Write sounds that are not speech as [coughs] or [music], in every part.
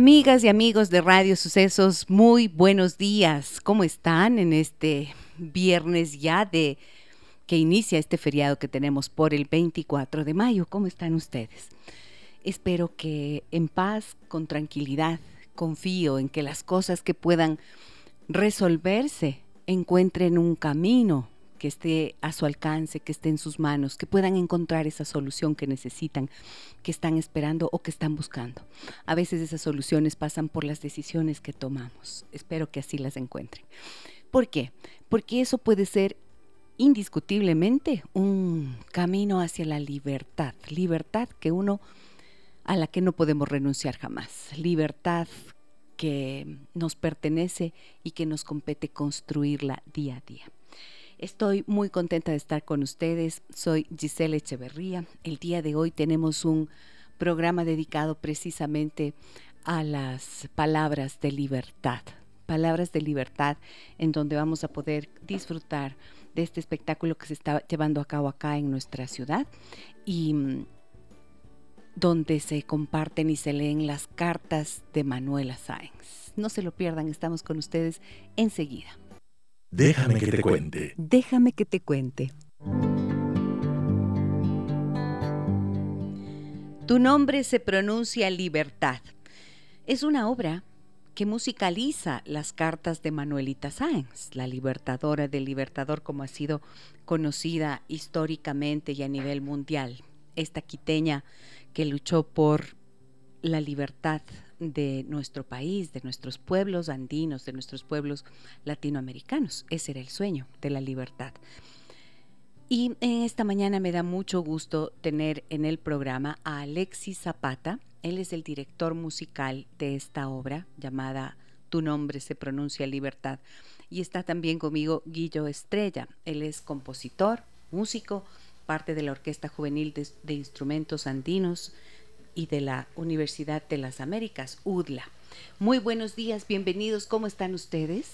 Amigas y amigos de Radio Sucesos, muy buenos días. ¿Cómo están en este viernes ya de que inicia este feriado que tenemos por el 24 de mayo? ¿Cómo están ustedes? Espero que en paz, con tranquilidad, confío en que las cosas que puedan resolverse encuentren un camino que esté a su alcance, que esté en sus manos, que puedan encontrar esa solución que necesitan, que están esperando o que están buscando. A veces esas soluciones pasan por las decisiones que tomamos. Espero que así las encuentren. ¿Por qué? Porque eso puede ser indiscutiblemente un camino hacia la libertad, libertad que uno a la que no podemos renunciar jamás, libertad que nos pertenece y que nos compete construirla día a día. Estoy muy contenta de estar con ustedes. Soy Giselle Echeverría. El día de hoy tenemos un programa dedicado precisamente a las palabras de libertad. Palabras de libertad en donde vamos a poder disfrutar de este espectáculo que se está llevando a cabo acá en nuestra ciudad y mm, donde se comparten y se leen las cartas de Manuela Sáenz. No se lo pierdan, estamos con ustedes enseguida. Déjame que te cuente. Déjame que te cuente. Tu nombre se pronuncia Libertad. Es una obra que musicaliza las cartas de Manuelita Sáenz, la libertadora del libertador como ha sido conocida históricamente y a nivel mundial. Esta quiteña que luchó por la libertad de nuestro país, de nuestros pueblos andinos, de nuestros pueblos latinoamericanos. Ese era el sueño de la libertad. Y en esta mañana me da mucho gusto tener en el programa a Alexis Zapata. Él es el director musical de esta obra llamada Tu nombre se pronuncia libertad. Y está también conmigo Guillo Estrella. Él es compositor, músico, parte de la Orquesta Juvenil de, de Instrumentos Andinos y de la Universidad de las Américas, UDLA. Muy buenos días, bienvenidos, ¿cómo están ustedes?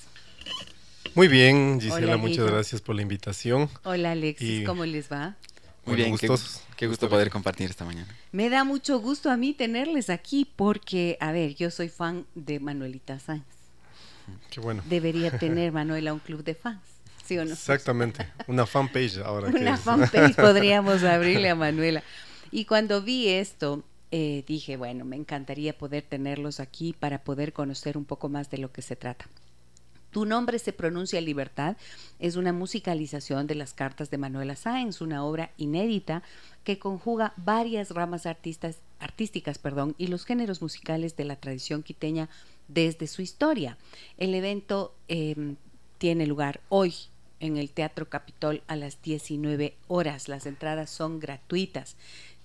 Muy bien, Gisela, muchas gracias por la invitación. Hola Alexis, ¿cómo les va? Muy bien, qué, qué, gusto poder compartir esta mañana. Me da mucho gusto a mí tenerles aquí porque, a ver, yo soy fan de Manuelita Sáenz. Qué bueno. Debería [laughs] tener Manuela un club de fans. ¿Sí o no? Exactamente, una fanpage ahora. [laughs] una fanpage podríamos [laughs] abrirle a Manuela. Y cuando vi esto, eh, dije, bueno, me encantaría poder tenerlos aquí para poder conocer un poco más de lo que se trata. Tu nombre se pronuncia Libertad es una musicalización de las cartas de Manuela Sáenz, una obra inédita que conjuga varias ramas artistas, artísticas perdón, y los géneros musicales de la tradición quiteña desde su historia. El evento em, tiene lugar hoy en el Teatro Capitol a las 19 horas. Las entradas son gratuitas.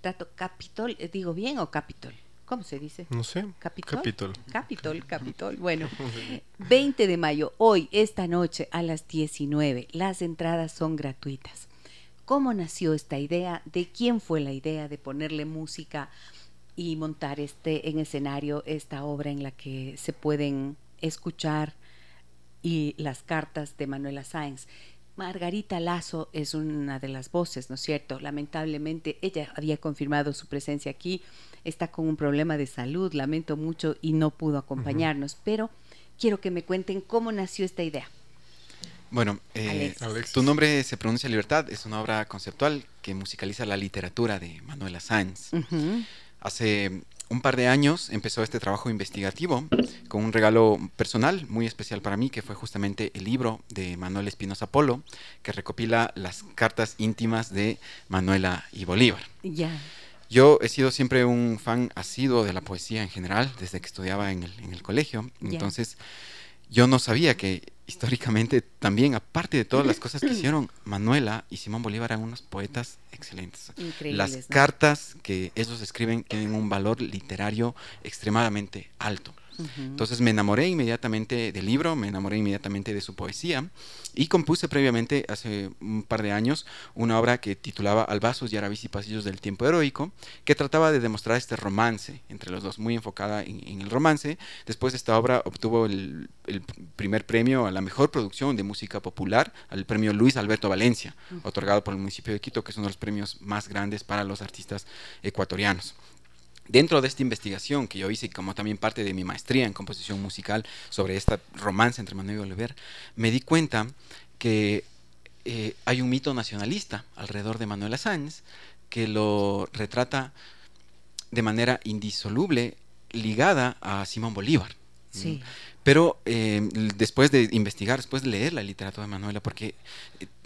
Trato Capitol, eh, digo bien o Capitol. ¿Cómo se dice? No sé. Capitol. Capitol. Capitol, Capitol. Bueno, [laughs] 20 de mayo, hoy, esta noche a las 19. Las entradas son gratuitas. ¿Cómo nació esta idea? ¿De quién fue la idea de ponerle música y montar este en escenario esta obra en la que se pueden escuchar y las cartas de Manuela Sáenz? Margarita Lazo es una de las voces, ¿no es cierto? Lamentablemente ella había confirmado su presencia aquí, está con un problema de salud, lamento mucho y no pudo acompañarnos, pero quiero que me cuenten cómo nació esta idea. Bueno, eh, tu nombre se pronuncia Libertad, es una obra conceptual que musicaliza la literatura de Manuela Sáenz. Hace un par de años empezó este trabajo investigativo con un regalo personal muy especial para mí, que fue justamente el libro de Manuel Espinosa Polo, que recopila las cartas íntimas de Manuela y Bolívar. Yo he sido siempre un fan asiduo de la poesía en general, desde que estudiaba en el, colegio. Entonces, yo no sabía que históricamente también, aparte de todas las [coughs] cosas que hicieron, Manuela y Simón Bolívar eran unos poetas excelentes. Las cartas que ellos escriben tienen un valor literario extremadamente alto. Entonces me enamoré inmediatamente del libro, me enamoré inmediatamente de su poesía y compuse previamente, hace un par de años, una obra que titulaba Albazos, Yarabis y Pasillos del Tiempo Heroico, que trataba de demostrar este romance entre los dos, muy enfocada en, el romance. Después esta obra obtuvo el, primer premio a la mejor producción de música popular, al premio Luis Alberto Valencia, otorgado por el municipio de Quito, que es uno de los premios más grandes para los artistas ecuatorianos. Dentro de esta investigación que yo hice, como también parte de mi maestría en composición musical sobre esta romance entre Manuel y Oliver, me di cuenta que eh, hay un mito nacionalista alrededor de Manuela Sáenz que lo retrata de manera indisoluble ligada a Simón Bolívar. Sí. Pero eh, después de investigar, después de leer la literatura de Manuela, porque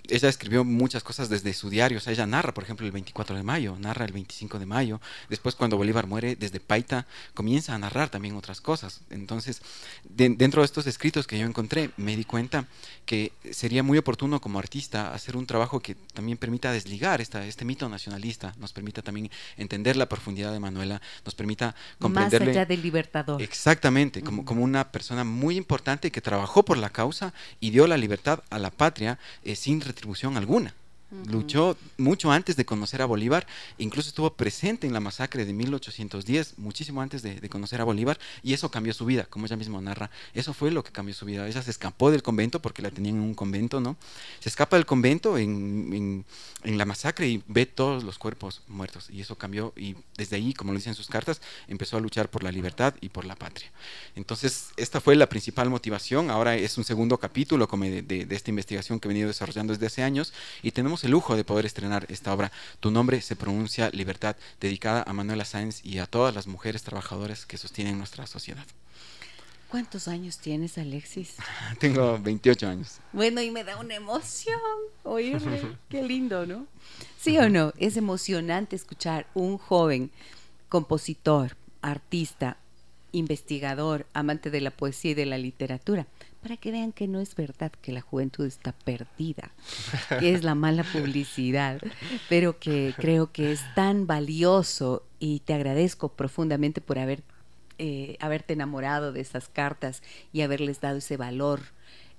ella escribió muchas cosas desde su diario, o sea, ella narra, por ejemplo, el 24 de mayo, narra el 25 de mayo, después cuando Bolívar muere, desde Paita, comienza a narrar también otras cosas. Entonces, dentro de estos escritos que yo encontré, me di cuenta que sería muy oportuno como artista hacer un trabajo que también permita desligar esta, este mito nacionalista, nos permita también entender la profundidad de Manuela, nos permita comprenderle... Más allá del libertador. Exactamente, como, como una persona muy importante que trabajó por la causa y dio la libertad a la patria eh, sin retribución alguna. Luchó mucho antes de conocer a Bolívar, incluso estuvo presente en la masacre de 1810, muchísimo antes de, conocer a Bolívar, y eso cambió su vida, como ella misma narra. Eso fue lo que cambió su vida. Ella se escapó del convento porque la tenían en un convento, ¿no? Se escapa del convento en, la masacre y ve todos los cuerpos muertos, y eso cambió, y desde ahí, como lo dicen sus cartas, empezó a luchar por la libertad y por la patria. Entonces, esta fue la principal motivación. Ahora es un segundo capítulo de, de esta investigación que he venido desarrollando desde hace años, y tenemos el lujo de poder estrenar esta obra. Tu nombre se pronuncia Libertad, dedicada a Manuela Sáenz y a todas las mujeres trabajadoras que sostienen nuestra sociedad. ¿Cuántos años tienes, Alexis? [laughs] Tengo 28 años. Bueno, y me da una emoción oírme. [laughs] Qué lindo, ¿no? ¿Sí o no? Es emocionante escuchar un joven compositor, artista, investigador, amante de la poesía y de la literatura, para que vean que no es verdad que la juventud está perdida, que es la mala publicidad, pero que creo que es tan valioso y te agradezco profundamente por haber, eh, haberte enamorado de esas cartas y haberles dado ese valor.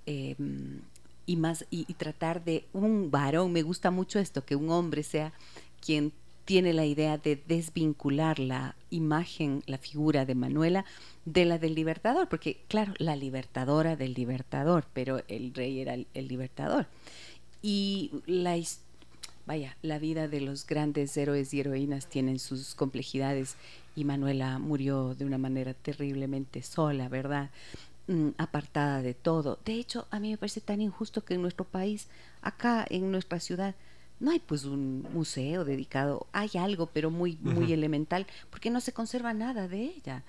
Em, y más y, y tratar de un varón me gusta mucho esto que un hombre sea quien tiene la idea de desvincular la imagen, la figura de Manuela de la del libertador, porque claro, la libertadora del libertador, pero el rey era el, libertador. Y la vaya, la vida de los grandes héroes y heroínas tienen sus complejidades y Manuela murió de una manera terriblemente sola, ¿verdad? Mm, apartada de todo. De hecho, a mí me parece tan injusto que en nuestro país, acá en nuestra ciudad, no hay pues un museo dedicado, hay algo, pero muy, muy elemental, porque no se conserva nada de ella.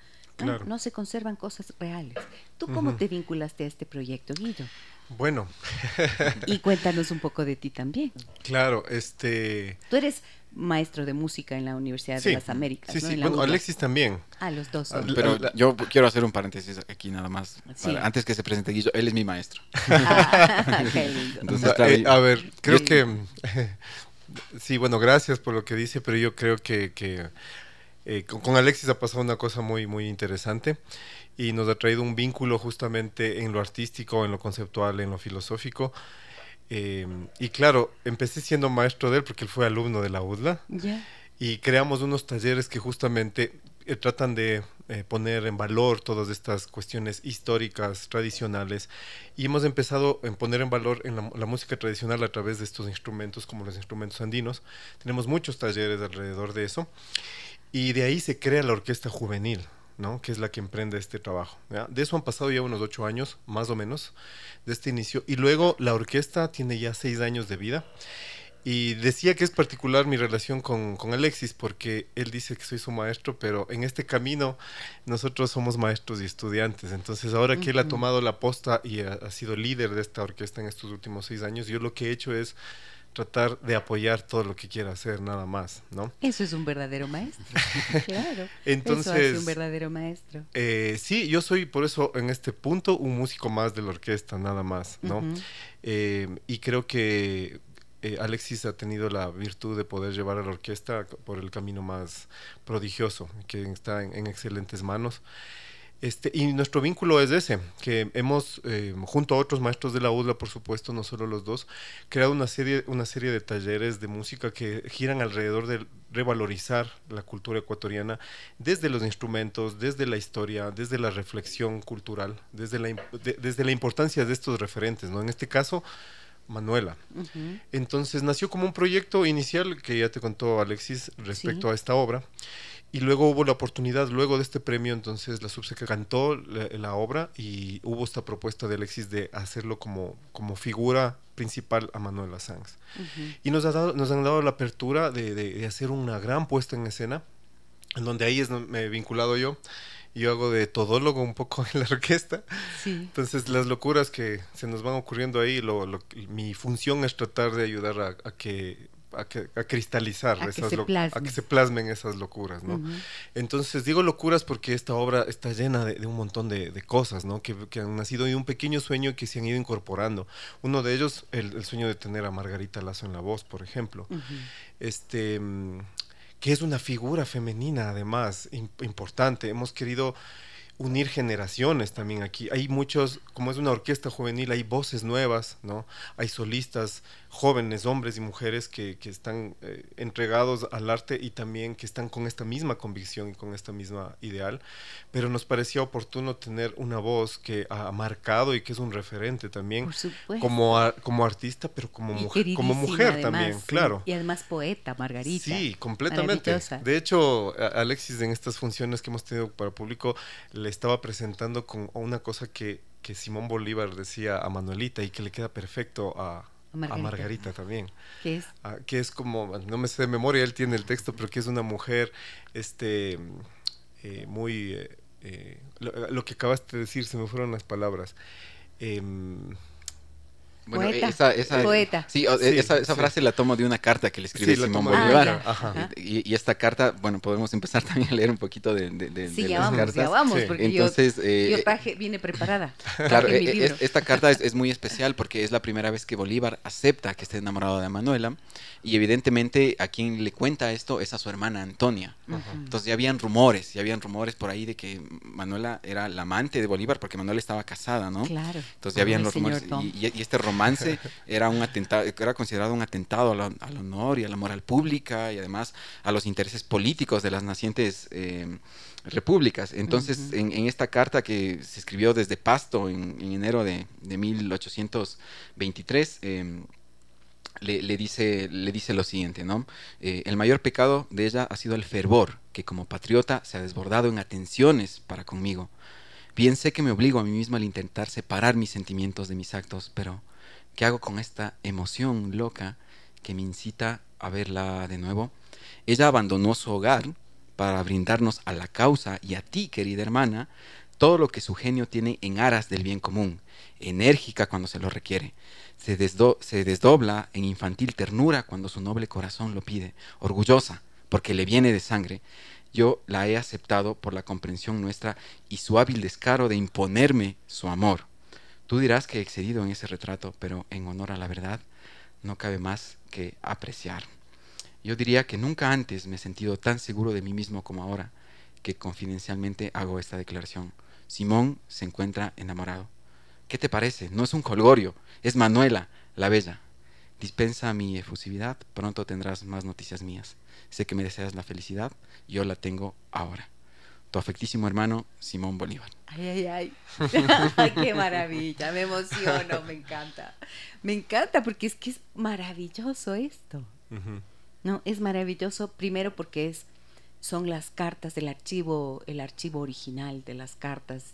¿no? se conservan cosas reales. ¿Tú cómo te vinculaste a este proyecto, Guido? Bueno. y cuéntanos un poco de ti también. Claro, este... Tú eres maestro de música en la Universidad de las Américas. Sí, sí, bueno, Alexis también. Ah, los dos. Pero yo quiero hacer un paréntesis aquí nada más. antes que se presente Guillo, él es mi maestro. [laughs] Ah, qué lindo. Eh, a ver, creo que... [laughs] sí, bueno, gracias por lo que dice, pero yo creo que, que eh, con, Alexis ha pasado una cosa muy, muy interesante y nos ha traído un vínculo justamente en lo artístico, en lo conceptual, en lo filosófico. Eh, y claro, empecé siendo maestro de él porque él fue alumno de la UDLA. Y creamos unos talleres que justamente eh, tratan de poner en valor todas estas cuestiones históricas, tradicionales. Y hemos empezado a poner en valor en la, la, música tradicional a través de estos instrumentos, como los instrumentos andinos. Tenemos muchos talleres alrededor de eso. Y de ahí se crea la orquesta juvenil, ¿no? que es la que emprende este trabajo. De eso han pasado ya unos ocho años, más o menos, de este inicio. Y luego la orquesta tiene ya seis años de vida. Y decía que es particular mi relación con, con, Alexis porque él dice que soy su maestro, pero en este camino nosotros somos maestros y estudiantes. Entonces ahora que él ha tomado la posta y ha, ha sido líder de esta orquesta en estos últimos seis años, yo lo que he hecho es tratar de apoyar todo lo que quiera hacer, nada más, ¿no? Eso es un verdadero maestro. [laughs] claro. Entonces, eso es un verdadero maestro. Eh, sí, yo soy por eso en este punto un músico más de la orquesta, nada más, ¿no? Eh, y creo que eh, Alexis ha tenido la virtud de poder llevar a la orquesta por el camino más prodigioso, que está en excelentes manos. Este, y nuestro vínculo es ese, que hemos, eh, junto a otros maestros de la UDLA, por supuesto, no solo los dos, creado una serie, una serie de talleres de música que giran alrededor de revalorizar la cultura ecuatoriana desde los instrumentos, desde la historia, desde la reflexión cultural, desde la, desde la importancia de estos referentes, ¿no? En este caso, Manuela. Entonces nació como un proyecto inicial que ya te contó Alexis respecto a esta obra y luego hubo la oportunidad, luego de este premio, entonces la Subseca cantó la, obra y hubo esta propuesta de Alexis de hacerlo como, como figura principal a Manuela Sanz. Y nos, ha dado, nos han dado la apertura de, de, hacer una gran puesta en escena, en donde ahí es me he vinculado yo. Yo hago de todólogo un poco en la orquesta. Entonces las locuras que se nos van ocurriendo ahí, lo, mi función es tratar de ayudar a que a, que, a cristalizar, a esas que, a que se plasmen esas locuras, ¿no? Entonces digo locuras porque esta obra está llena de, un montón de, cosas, ¿no? Que, han nacido de un pequeño sueño que se han ido incorporando. Uno de ellos, el, sueño de tener a Margarita Lazo en la voz, por ejemplo. Este que es una figura femenina además importante. Hemos querido unir generaciones también aquí. Hay muchos, como es una orquesta juvenil, hay voces nuevas, ¿no? Hay solistas jóvenes, hombres y mujeres que, que están eh, entregados al arte y también que están con esta misma convicción y con esta misma ideal, pero nos parecía oportuno tener una voz que ha marcado y que es un referente también como, como artista, pero como, mujer, como mujer también, claro. Y además poeta, Margarita. Sí, completamente. De hecho, Alexis en estas funciones que hemos tenido para público le estaba presentando con una cosa que, que Simón Bolívar decía a Manuelita y que le queda perfecto a a Margarita también. ¿Qué es? Ah, que es como, no me sé de memoria, él tiene el texto, pero que es una mujer este, eh, muy... Eh, eh, lo, que acabaste de decir, se me fueron las palabras. Em, bueno, Esa, esa, Sí, esa, frase la tomo de una carta que le escribe Simón Bolívar. Ah, y, esta carta, bueno, podemos empezar [laughs] también a leer un poquito de, de, sí, ya vamos, Ya vamos, porque Entonces, yo, eh, traje, viene preparada. [laughs] Claro, e, esta carta es, muy [laughs] especial porque es la primera vez que Bolívar acepta que esté enamorado de Manuela y evidentemente a quien le cuenta esto es a su hermana Antonia. Entonces ya habían rumores, ya habían rumores por ahí de que Manuela era la amante de Bolívar porque Manuela estaba casada, ¿no? Claro. Entonces ya habían los rumores y, y este romance romance era un atentado, era considerado un atentado al, honor y a la moral pública y además a los intereses políticos de las nacientes eh, repúblicas. Entonces, en, esta carta que se escribió desde Pasto en, enero de, 1823, em, le, dice, le dice lo siguiente, ¿no? Eh, el mayor pecado de ella ha sido el fervor, que como patriota se ha desbordado en atenciones para conmigo. Bien sé que me obligo a mí mismo al intentar separar mis sentimientos de mis actos, pero ¿Qué hago con esta emoción loca que me incita a verla de nuevo? Ella abandonó su hogar para brindarnos a la causa y a ti, querida hermana, todo lo que su genio tiene en aras del bien común, enérgica cuando se lo requiere, se, desdobla en infantil ternura cuando su noble corazón lo pide, orgullosa, porque le viene de sangre, yo la he aceptado por la comprensión nuestra y su hábil descaro de imponerme su amor. Tú dirás que he excedido en ese retrato, pero en honor a la verdad no cabe más que apreciar. Yo diría que nunca antes me he sentido tan seguro de mí mismo como ahora, que confidencialmente hago esta declaración. Simón se encuentra enamorado. ¿Qué te parece? No es un colgorio, es Manuela, la bella. Dispensa mi efusividad, pronto tendrás más noticias mías. Sé que me deseas la felicidad, yo la tengo ahora tu afectísimo hermano Simón Bolívar. Ay, ay, [laughs] ay. Qué maravilla, me emociono, me encanta. Me encanta porque es que es maravilloso esto. No, es maravilloso primero porque es son las cartas del archivo, el archivo original de las cartas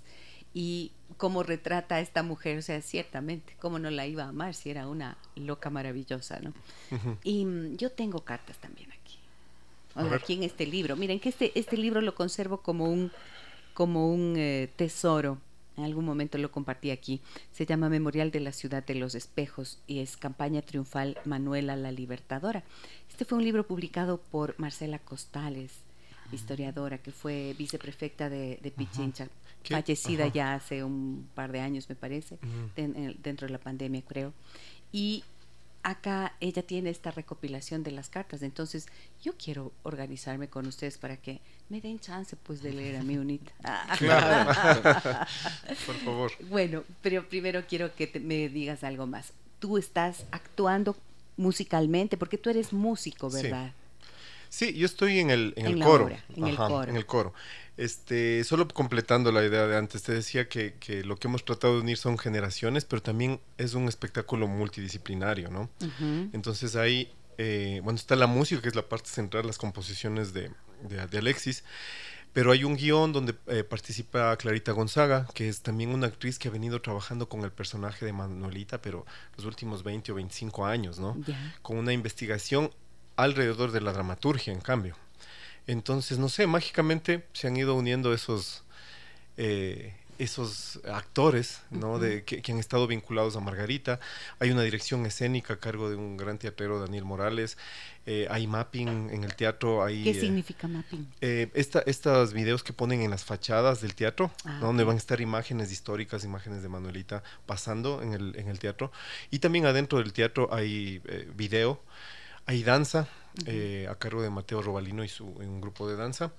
y cómo retrata a esta mujer, o sea, ciertamente, cómo no la iba a amar si era una loca maravillosa, ¿no? Y mm, yo tengo cartas también aquí en este libro. Miren que este, este libro lo conservo como un, como un eh, tesoro. En algún momento lo compartí aquí. Se llama Memorial de la Ciudad de los Espejos y es Campaña Triunfal Manuela la Libertadora. Este fue un libro publicado por Marcela Costales, historiadora, que fue viceprefecta de, Pichincha, fallecida ya hace un par de años, me parece, dentro de la pandemia, creo. Y acá ella tiene esta recopilación de las cartas. Entonces, yo quiero organizarme con ustedes para que me den chance pues de leer a mi unita. [laughs] [laughs] Claro. Por favor. Bueno, pero primero quiero que me digas algo más. Tú estás actuando musicalmente porque tú eres músico, ¿verdad? Sí, yo estoy en el, en, el coro. en el coro. En el coro. Este, solo completando la idea de antes, te decía que, que, lo que hemos tratado de unir son generaciones, pero también es un espectáculo multidisciplinario, ¿no? Entonces ahí, eh, bueno, está la música, que es la parte central, las composiciones de, de, Alexis, pero hay un guion donde eh, participa Clarita Gonzaga, que es también una actriz que ha venido trabajando con el personaje de Manuelita, pero los últimos 20 o 25 años, ¿no? Con una investigación alrededor de la dramaturgia, en cambio. Entonces, no sé, mágicamente se han ido uniendo esos, eh, esos actores ¿no? de, que, han estado vinculados a Margarita. Hay una dirección escénica a cargo de un gran teatrero, Daniel Morales. Eh, hay mapping en el teatro. Hay, ¿Qué eh, significa mapping? esta, estos videos que ponen en las fachadas del teatro, ah, donde van a estar imágenes históricas, imágenes de Manuelita pasando en el, en el teatro. Y también adentro del teatro hay video, hay danza, eh, a cargo de Mateo Robalino y su un grupo de danza.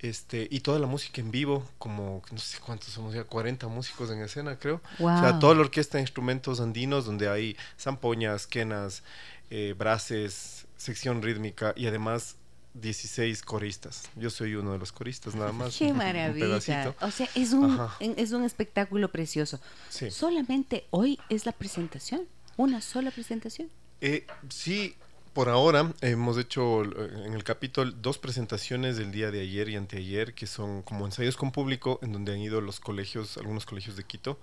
Este, y toda la música en vivo, como no sé cuántos somos ya, 40 músicos en escena, creo. O sea, toda la orquesta de instrumentos andinos, donde hay zampoñas, quenas, eh, braces, sección rítmica y además 16 coristas. Yo soy uno de los coristas, nada más. [laughs] Qué maravilla. O sea, es un, es un espectáculo precioso. Solamente hoy es la presentación, una sola presentación. Eh, sí, por ahora hemos hecho eh, en el capítulo dos presentaciones del día de ayer y anteayer que son como ensayos con público en donde han ido los colegios, algunos colegios de Quito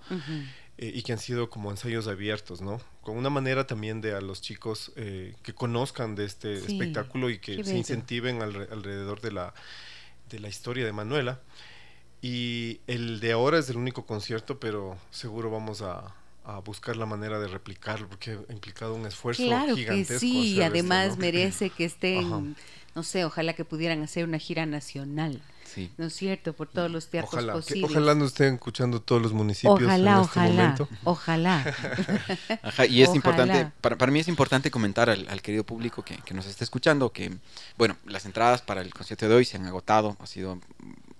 eh, y que han sido como ensayos abiertos, ¿no? Con una manera también de a los chicos eh, que conozcan de este espectáculo y que se incentiven alrededor de la, de la historia de Manuela. Y el de ahora es el único concierto, pero seguro vamos a, a buscar la manera de replicarlo, porque ha implicado un esfuerzo claro gigantesco. Que sí, y además merece que estén, no sé, ojalá que pudieran hacer una gira nacional. Sí. ¿No es cierto? Por todos los teatros ojalá, posibles. ojalá nos estén escuchando todos los municipios. Ojalá, en este ojalá, momento. ojalá. [laughs] Ajá, y es importante, para, para, mí es importante comentar al, al querido público que, que, nos está escuchando que, bueno, las entradas para el concierto de hoy se han agotado, ha sido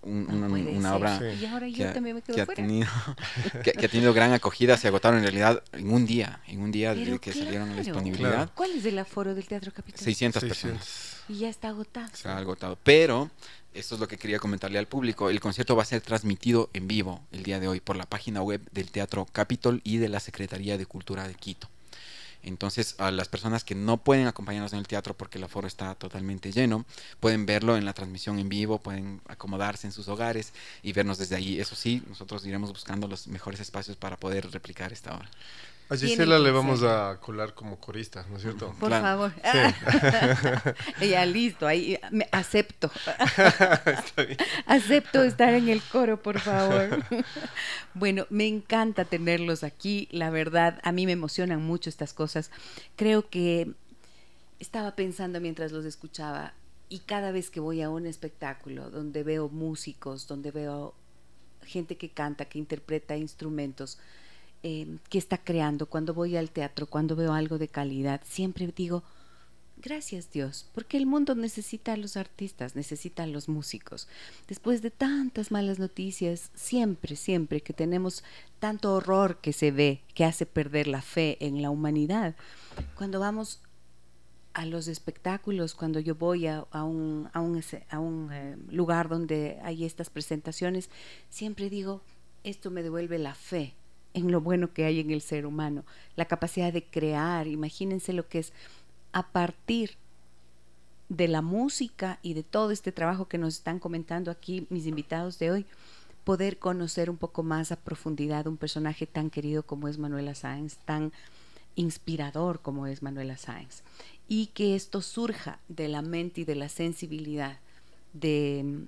una obra que, ha, tenido, [laughs] [laughs] que, ha tenido gran acogida, se agotaron en realidad en un día, en un día desde que salieron en la disponibilidad. ¿Cuál es el aforo del Teatro Capitán? 600, personas. Y ya está agotado. Se ha agotado, pero esto es lo que quería comentarle al público. El concierto va a ser transmitido en vivo el día de hoy por la página web del Teatro Capitol y de la Secretaría de Cultura de Quito. Entonces, a las personas que no pueden acompañarnos en el teatro porque el aforo está totalmente lleno, pueden verlo en la transmisión en vivo, pueden acomodarse en sus hogares y vernos desde ahí. Eso sí, nosotros iremos buscando los mejores espacios para poder replicar esta obra. A Gisela le vamos a colar como corista, ¿no es cierto? Por favor. Ella [laughs] listo, ahí me acepto. [laughs] Acepto estar en el coro, por favor. [laughs] bueno, me encanta tenerlos aquí, la verdad, a mí me emocionan mucho estas cosas. Creo que estaba pensando mientras los escuchaba y cada vez que voy a un espectáculo donde veo músicos, donde veo gente que canta, que interpreta instrumentos, Em, que está creando, cuando voy al teatro, cuando veo algo de calidad, siempre digo, gracias Dios, porque el mundo necesita a los artistas, necesita a los músicos. Después de tantas malas noticias, siempre, siempre que tenemos tanto horror que se ve, que hace perder la fe en la humanidad, cuando vamos a los espectáculos, cuando yo voy a, un, a un, a un eh, lugar donde hay estas presentaciones, siempre digo, esto me devuelve la fe en lo bueno que hay en el ser humano, la capacidad de crear, imagínense lo que es a partir de la música y de todo este trabajo que nos están comentando aquí mis invitados de hoy, poder conocer un poco más a profundidad un personaje tan querido como es Manuela Sáenz, tan inspirador como es Manuela Sáenz, y que esto surja de la mente y de la sensibilidad de,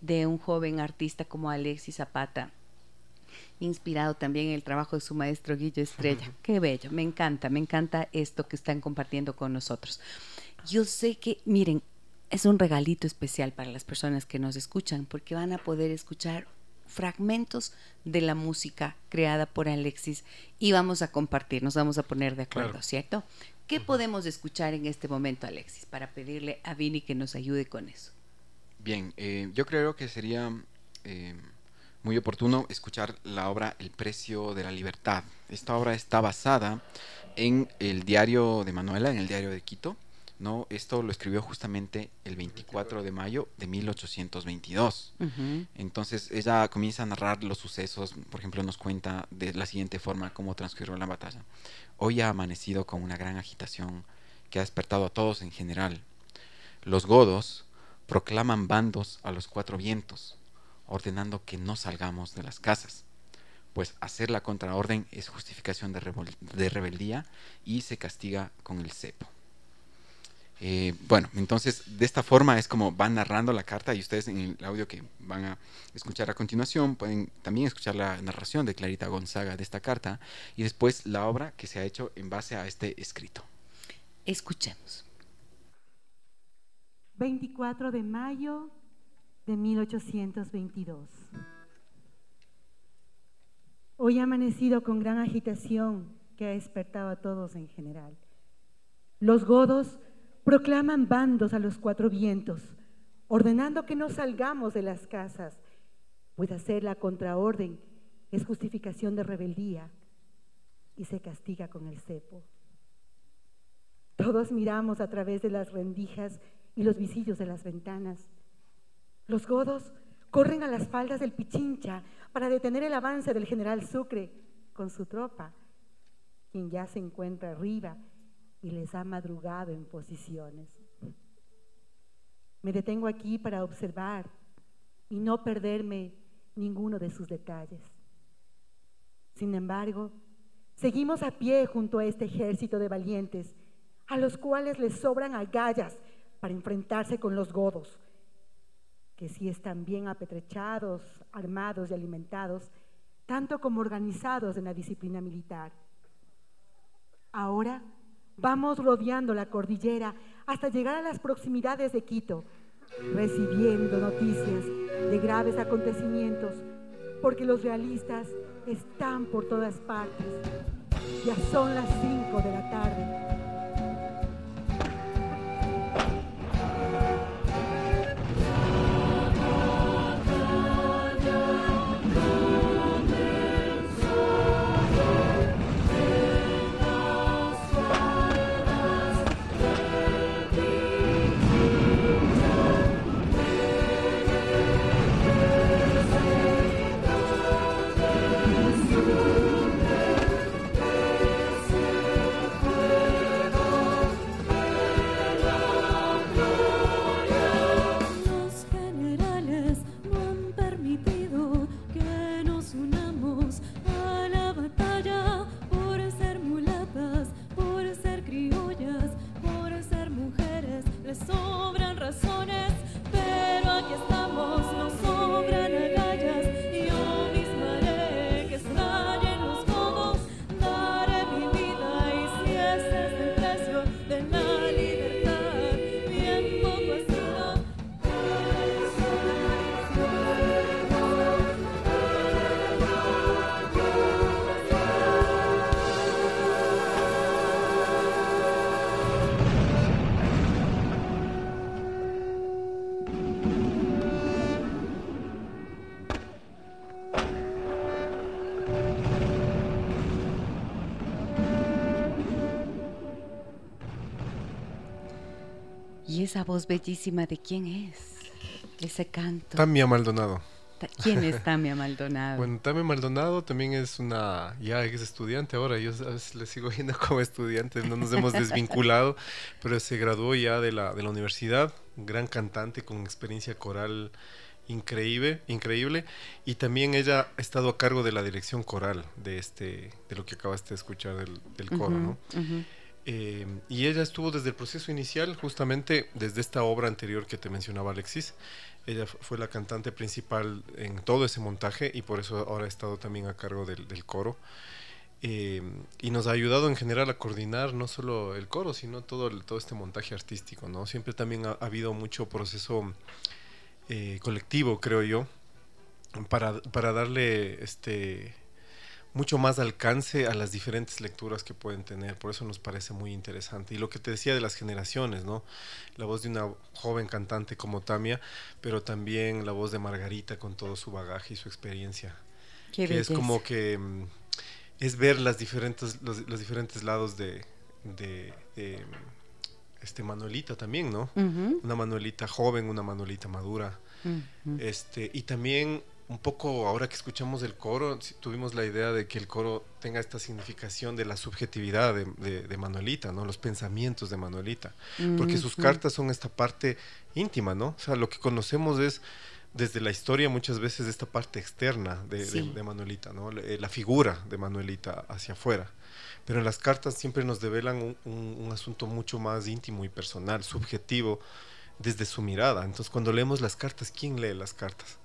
de un joven artista como Alexis Zapata, inspirado también en el trabajo de su maestro Guillo Estrella. Qué bello, me encanta, me encanta esto que están compartiendo con nosotros. Yo sé que, miren, es un regalito especial para las personas que nos escuchan, porque van a poder escuchar fragmentos de la música creada por Alexis y vamos a compartir, nos vamos a poner de acuerdo, ¿cierto? ¿Qué podemos escuchar en este momento, Alexis, para pedirle a Vini que nos ayude con eso? Bien, eh, yo creo que sería eh, muy oportuno escuchar la obra El precio de la libertad. Esta obra está basada en el diario de Manuela, en el diario de Quito. ¿no? Esto lo escribió justamente el 24 de mayo de 1822. Entonces ella comienza a narrar los sucesos, por ejemplo, nos cuenta de la siguiente forma cómo transcurrió la batalla. Hoy ha amanecido con una gran agitación que ha despertado a todos en general. Los godos proclaman bandos a los cuatro vientos ordenando que no salgamos de las casas, pues hacer la contraorden es justificación de, rebeldía y se castiga con el cepo. Eh, bueno, entonces de esta forma es como van narrando la carta y ustedes en el audio que van a escuchar a continuación pueden también escuchar la narración de Clarita Gonzaga de esta carta y después la obra que se ha hecho en base a este escrito. Escuchemos. 24 de mayo de 1822. Hoy ha amanecido con gran agitación que ha despertado a todos en general. Los godos proclaman bandos a los cuatro vientos, ordenando que no salgamos de las casas, pues hacer la contraorden es justificación de rebeldía y se castiga con el cepo. Todos miramos a través de las rendijas y los visillos de las ventanas los godos corren a las faldas del Pichincha para detener el avance del general Sucre con su tropa, quien ya se encuentra arriba y les ha madrugado en posiciones. Me detengo aquí para observar y no perderme ninguno de sus detalles. Sin embargo, seguimos a pie junto a este ejército de valientes, a los cuales les sobran agallas para enfrentarse con los godos que si están bien apetrechados, armados y alimentados, tanto como organizados en la disciplina militar. Ahora vamos rodeando la cordillera hasta llegar a las proximidades de Quito, recibiendo noticias de graves acontecimientos, porque los realistas están por todas partes. Ya son las 5 de la tarde esa voz bellísima de quién es, ese canto. Tamia Maldonado. ¿Quién es [laughs] Tamia Maldonado? bueno, Tamia Maldonado también es una ya ex estudiante ahora. Yo a veces le sigo viendo como estudiante, no nos hemos desvinculado, [laughs] pero se graduó ya de la, de la universidad. gran cantante con experiencia coral increíble, increíble. Y también ella ha estado a cargo de la dirección coral de este, de lo que acabaste de escuchar del, coro, ¿no? Eh, y ella estuvo desde el proceso inicial, justamente desde esta obra anterior que te mencionaba Alexis. Ella fue la cantante principal en todo ese montaje y por eso ahora ha estado también a cargo del, coro. Eh, y nos ha ayudado en general a coordinar no solo el coro, sino todo, todo este montaje artístico. ¿no? Siempre también ha, habido mucho proceso eh, colectivo, creo yo, para, para darle este, mucho más alcance a las diferentes lecturas que pueden tener. Por eso nos parece muy interesante. Y lo que te decía de las generaciones, ¿no? La voz de una joven cantante como Tamia, pero también la voz de Margarita con todo su bagaje y su experiencia. que es como que mm, es ver las diferentes, los, diferentes lados de, de, este Manuelita también, ¿no? Una Manuelita joven, una Manuelita madura. Este, y también un poco ahora que escuchamos el coro, tuvimos la idea de que el coro tenga esta significación de la subjetividad de, Manuelita, ¿no? Los pensamientos de Manuelita. Porque sus cartas son esta parte íntima, ¿no? O sea, lo que conocemos es desde la historia muchas veces esta parte externa de, Manuelita, ¿no? Eh, la figura de Manuelita hacia afuera. Pero en las cartas siempre nos develan un asunto mucho más íntimo y personal, subjetivo, desde su mirada. Entonces, cuando leemos las cartas, ¿quién lee las cartas?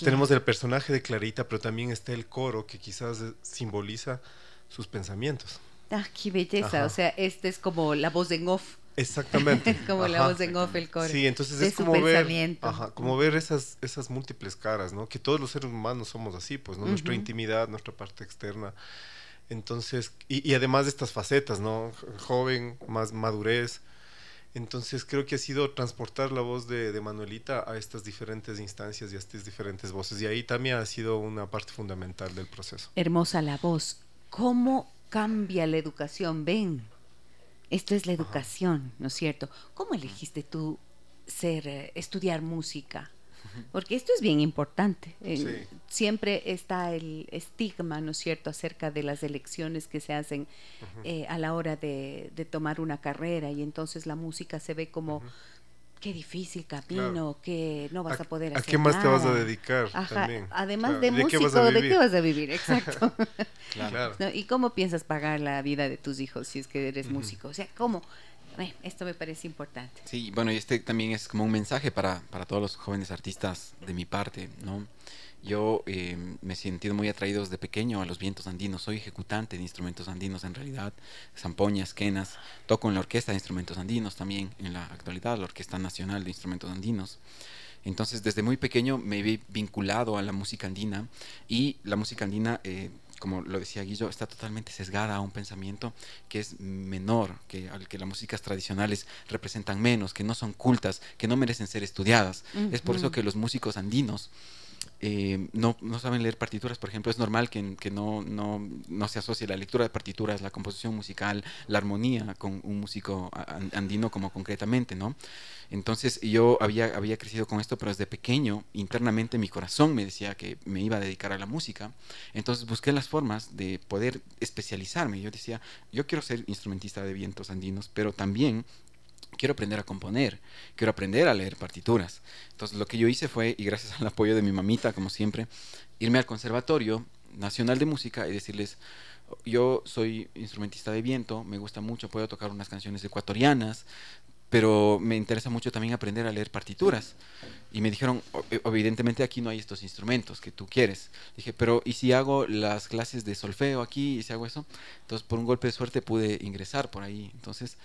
Tenemos el personaje de Clarita, pero también está el coro que quizás simboliza sus pensamientos. Ah, qué belleza. O sea, este es como la voz en off. Exactamente. [laughs] como la voz en off, el coro. Sí, entonces es como ver, como ver esas, esas múltiples caras, ¿no? Que todos los seres humanos somos así, pues, ¿no? Nuestra intimidad, nuestra parte externa. Entonces, y, y, además de estas facetas, ¿no? Joven, más madurez, entonces creo que ha sido transportar la voz de, Manuelita a estas diferentes instancias y a estas diferentes voces. Y ahí también ha sido una parte fundamental del proceso. Hermosa la voz. ¿Cómo cambia la educación? Ven, esto es la educación, ¿no es cierto? ¿Cómo elegiste tú ser, eh, estudiar música? Porque esto es bien importante. Siempre está el estigma, ¿no es cierto?, acerca de las elecciones que se hacen eh, a la hora de, tomar una carrera y entonces la música se ve como... Qué difícil camino, que no vas a, poder hacer ¿A qué más te vas a dedicar Además de músico, ¿de qué vas a vivir? [laughs] Exacto. [laughs] ¿Y cómo piensas pagar la vida de tus hijos si es que eres músico? O sea, ¿cómo? Esto me parece importante. Sí, bueno, y este también es como un mensaje para, para todos los jóvenes artistas de mi parte, ¿no? Yo eh, me he sentido muy atraído desde pequeño a los vientos andinos. Soy ejecutante de instrumentos andinos en realidad, zampoñas, quenas. Toco en la Orquesta de Instrumentos Andinos también, en la actualidad, la Orquesta Nacional de Instrumentos Andinos. Entonces, desde muy pequeño me he vinculado a la música andina y la música andina eh, como lo decía Guillo, está totalmente sesgada a un pensamiento que es menor, que, al que las músicas tradicionales representan menos, que no son cultas, que no merecen ser estudiadas. Es por eso que los músicos andinos eh, no, no, saben leer partituras, por ejemplo, es normal que, que no, no, no, se asocie la lectura de partituras, la composición musical, la armonía con un músico andino como concretamente, ¿no? Entonces yo había, había crecido con esto, pero desde pequeño, internamente mi corazón me decía que me iba a dedicar a la música. Entonces busqué las formas de poder especializarme. Yo decía, yo quiero ser instrumentista de vientos andinos, pero también quiero aprender a componer, quiero aprender a leer partituras. Entonces lo que yo hice fue, y gracias al apoyo de mi mamita, como siempre, irme al Conservatorio Nacional de Música y decirles, yo soy instrumentista de viento, me gusta mucho, puedo tocar unas canciones ecuatorianas, pero me interesa mucho también aprender a leer partituras. Y me dijeron, eh, evidentemente aquí no hay estos instrumentos que tú quieres. Dije, pero ¿y si hago las clases de solfeo aquí y si hago eso? Entonces, por un golpe de suerte pude ingresar por ahí. Entonces,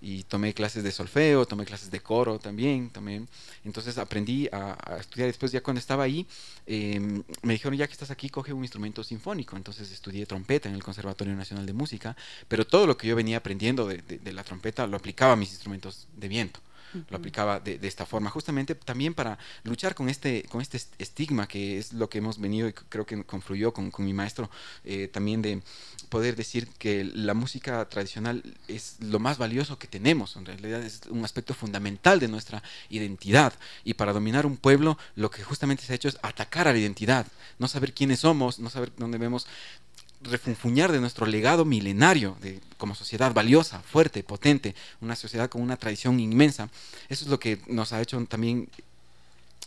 y tomé clases de solfeo, tomé clases de coro también, también. Entonces aprendí a, estudiar. Después ya cuando estaba ahí, em, me dijeron, ya que estás aquí, coge un instrumento sinfónico. Entonces estudié trompeta en el Conservatorio Nacional de Música, pero todo lo que yo venía aprendiendo de, de la trompeta lo aplicaba a mis instrumentos de viento lo aplicaba de, esta forma, justamente también para luchar con este, con este estigma que es lo que hemos venido y creo que confluyó con, con mi maestro, eh, también de poder decir que la música tradicional es lo más valioso que tenemos, en realidad es un aspecto fundamental de nuestra identidad. Y para dominar un pueblo lo que justamente se ha hecho es atacar a la identidad, no saber quiénes somos, no saber dónde vemos refunfuñar de nuestro legado milenario de, como sociedad valiosa, fuerte, potente, una sociedad con una tradición inmensa. Eso es lo que nos ha hecho también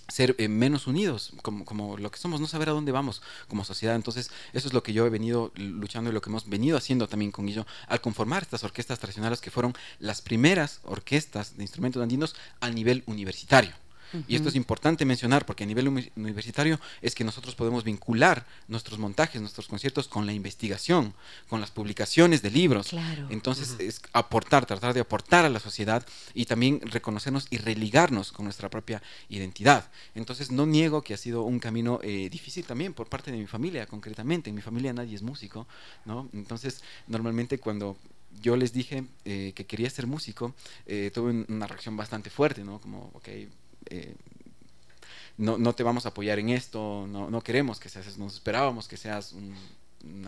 ser eh, menos unidos, como, como lo que somos, no saber a dónde vamos como sociedad. Entonces, eso es lo que yo he venido luchando y lo que hemos venido haciendo también con Guillo al conformar estas orquestas tradicionales que fueron las primeras orquestas de instrumentos andinos a nivel universitario. Y esto es importante mencionar porque a nivel universitario es que nosotros podemos vincular nuestros montajes, nuestros conciertos con la investigación, con las publicaciones de libros. Entonces es aportar, tratar de aportar a la sociedad y también reconocernos y religarnos con nuestra propia identidad. Entonces no niego que ha sido un camino eh, difícil también por parte de mi familia, concretamente. En mi familia nadie es músico, ¿no? Entonces normalmente cuando yo les dije eh, que quería ser músico, eh, tuve una reacción bastante fuerte, ¿no? Como, ok, eh, no, no, te vamos a apoyar en esto, no, no queremos que seas, nos esperábamos que seas un,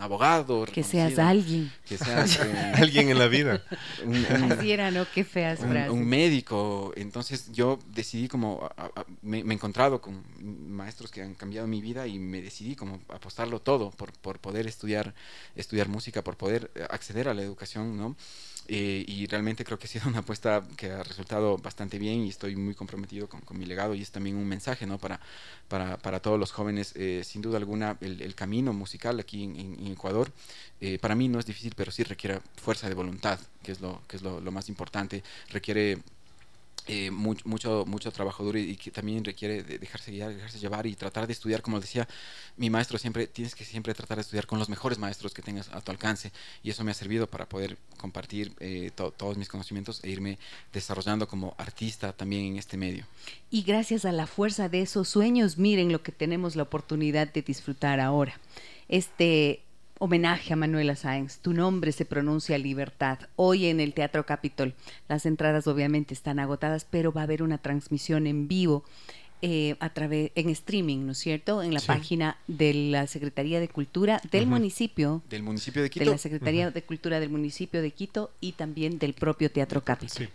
abogado. Que seas alguien. Que seas [laughs] eh, alguien en la vida. Un, Así era, ¿no? Qué feas frases. Un médico. Entonces yo decidí como, me, he encontrado con maestros que han cambiado mi vida y me decidí como apostarlo todo por, por poder estudiar, estudiar música, por poder acceder a la educación, ¿no? Eh, y realmente creo que ha sido una apuesta que ha resultado bastante bien y estoy muy comprometido con, mi legado y es también un mensaje ¿no? para, para, para todos los jóvenes. Eh, sin duda alguna, el, camino musical aquí en, Ecuador eh, para mí no es difícil, pero sí requiere fuerza de voluntad, que es lo, que es lo más importante. Requiere eh, mucho, mucho, trabajo duro y, que también requiere dejarse guiar, dejarse llevar y tratar de estudiar, como decía mi maestro, siempre tienes que siempre tratar de estudiar con los mejores maestros que tengas a tu alcance y eso me ha servido para poder compartir eh, todos mis conocimientos e irme desarrollando como artista también en este medio. Y gracias a la fuerza de esos sueños, miren lo que tenemos la oportunidad de disfrutar ahora. Este homenaje a Manuela Sáenz. Tu nombre se pronuncia Libertad. Hoy en el Teatro Capitol. Las entradas obviamente están agotadas, pero va a haber una transmisión en vivo. Eh, a través en streaming, ¿no es cierto? En la página de la Secretaría de Cultura del municipio. Del municipio de Quito. De la Secretaría de Cultura del municipio de Quito y también del propio Teatro Capitol.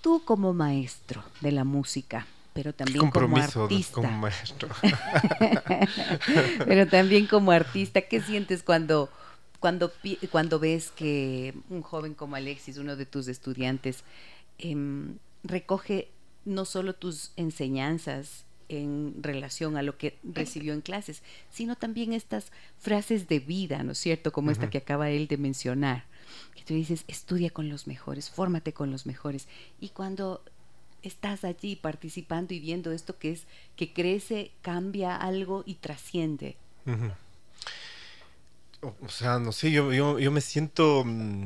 Tú como maestro de la música, pero también como artista. como maestro. [laughs] pero también como artista, ¿qué sientes cuando, cuando, cuando ves que un joven como Alexis, uno de tus estudiantes, em, recoge no solo tus enseñanzas en relación a lo que recibió en clases, sino también estas frases de vida, ¿no es cierto? Como esta que acaba él de mencionar, que tú dices, estudia con los mejores, fórmate con los mejores. Y cuando estás allí participando y viendo esto que es que crece, cambia algo y trasciende. o, sea, no sé, yo, yo, me siento mm,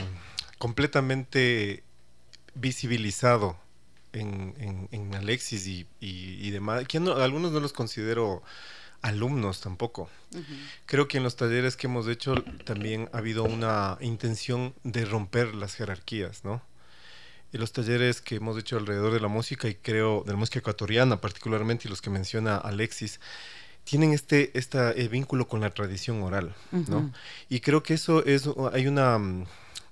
completamente visibilizado en, en, Alexis y, y, demás. Que algunos no los considero alumnos tampoco. Creo que en los talleres que hemos hecho también ha habido una intención de romper las jerarquías, ¿no? Y los talleres que hemos hecho alrededor de la música y creo de la música ecuatoriana particularmente y los que menciona Alexis tienen este, este vínculo con la tradición oral, ¿no? Y creo que eso es, hay una,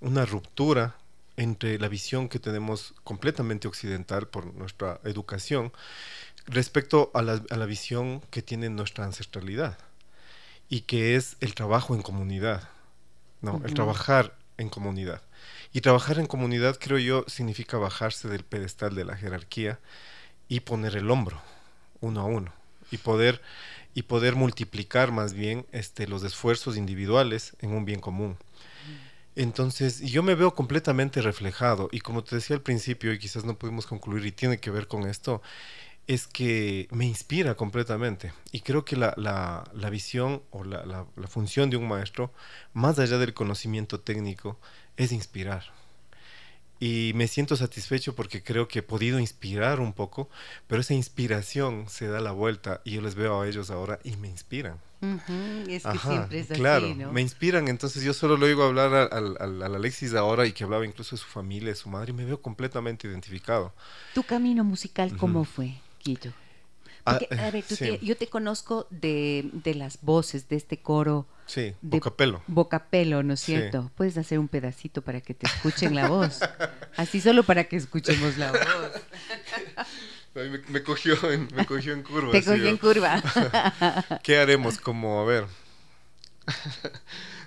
una ruptura entre la visión que tenemos completamente occidental por nuestra educación respecto a la, a la visión que tiene nuestra ancestralidad y que es el trabajo en comunidad, ¿no? El trabajar en comunidad. Y trabajar en comunidad, creo yo, significa bajarse del pedestal de la jerarquía y poner el hombro uno a uno y poder y poder multiplicar más bien este los esfuerzos individuales en un bien común. Entonces, yo me veo completamente reflejado y como te decía al principio y quizás no pudimos concluir y tiene que ver con esto, es que me inspira completamente. Y creo que la, la, visión o la, la, función de un maestro, más allá del conocimiento técnico, es inspirar. Y me siento satisfecho porque creo que he podido inspirar un poco, pero esa inspiración se da la vuelta y yo les veo a ellos ahora y me inspiran. Es que siempre es claro, así, ¿no? me inspiran. Entonces yo solo lo oigo hablar al, al, al, Alexis ahora y que hablaba incluso de su familia, de su madre, y me veo completamente identificado. ¿Tu camino musical cómo fue, Ah, a ver, yo te conozco de, de, las voces de este coro. Sí, Bocapelo. Bocapelo, ¿no es cierto? Puedes hacer un pedacito para que te escuchen la voz. Así solo para que escuchemos la voz. [laughs] me, cogió en, me cogió en curva. Te cogió en curva. [laughs] ¿Qué haremos? Como, a ver. [laughs]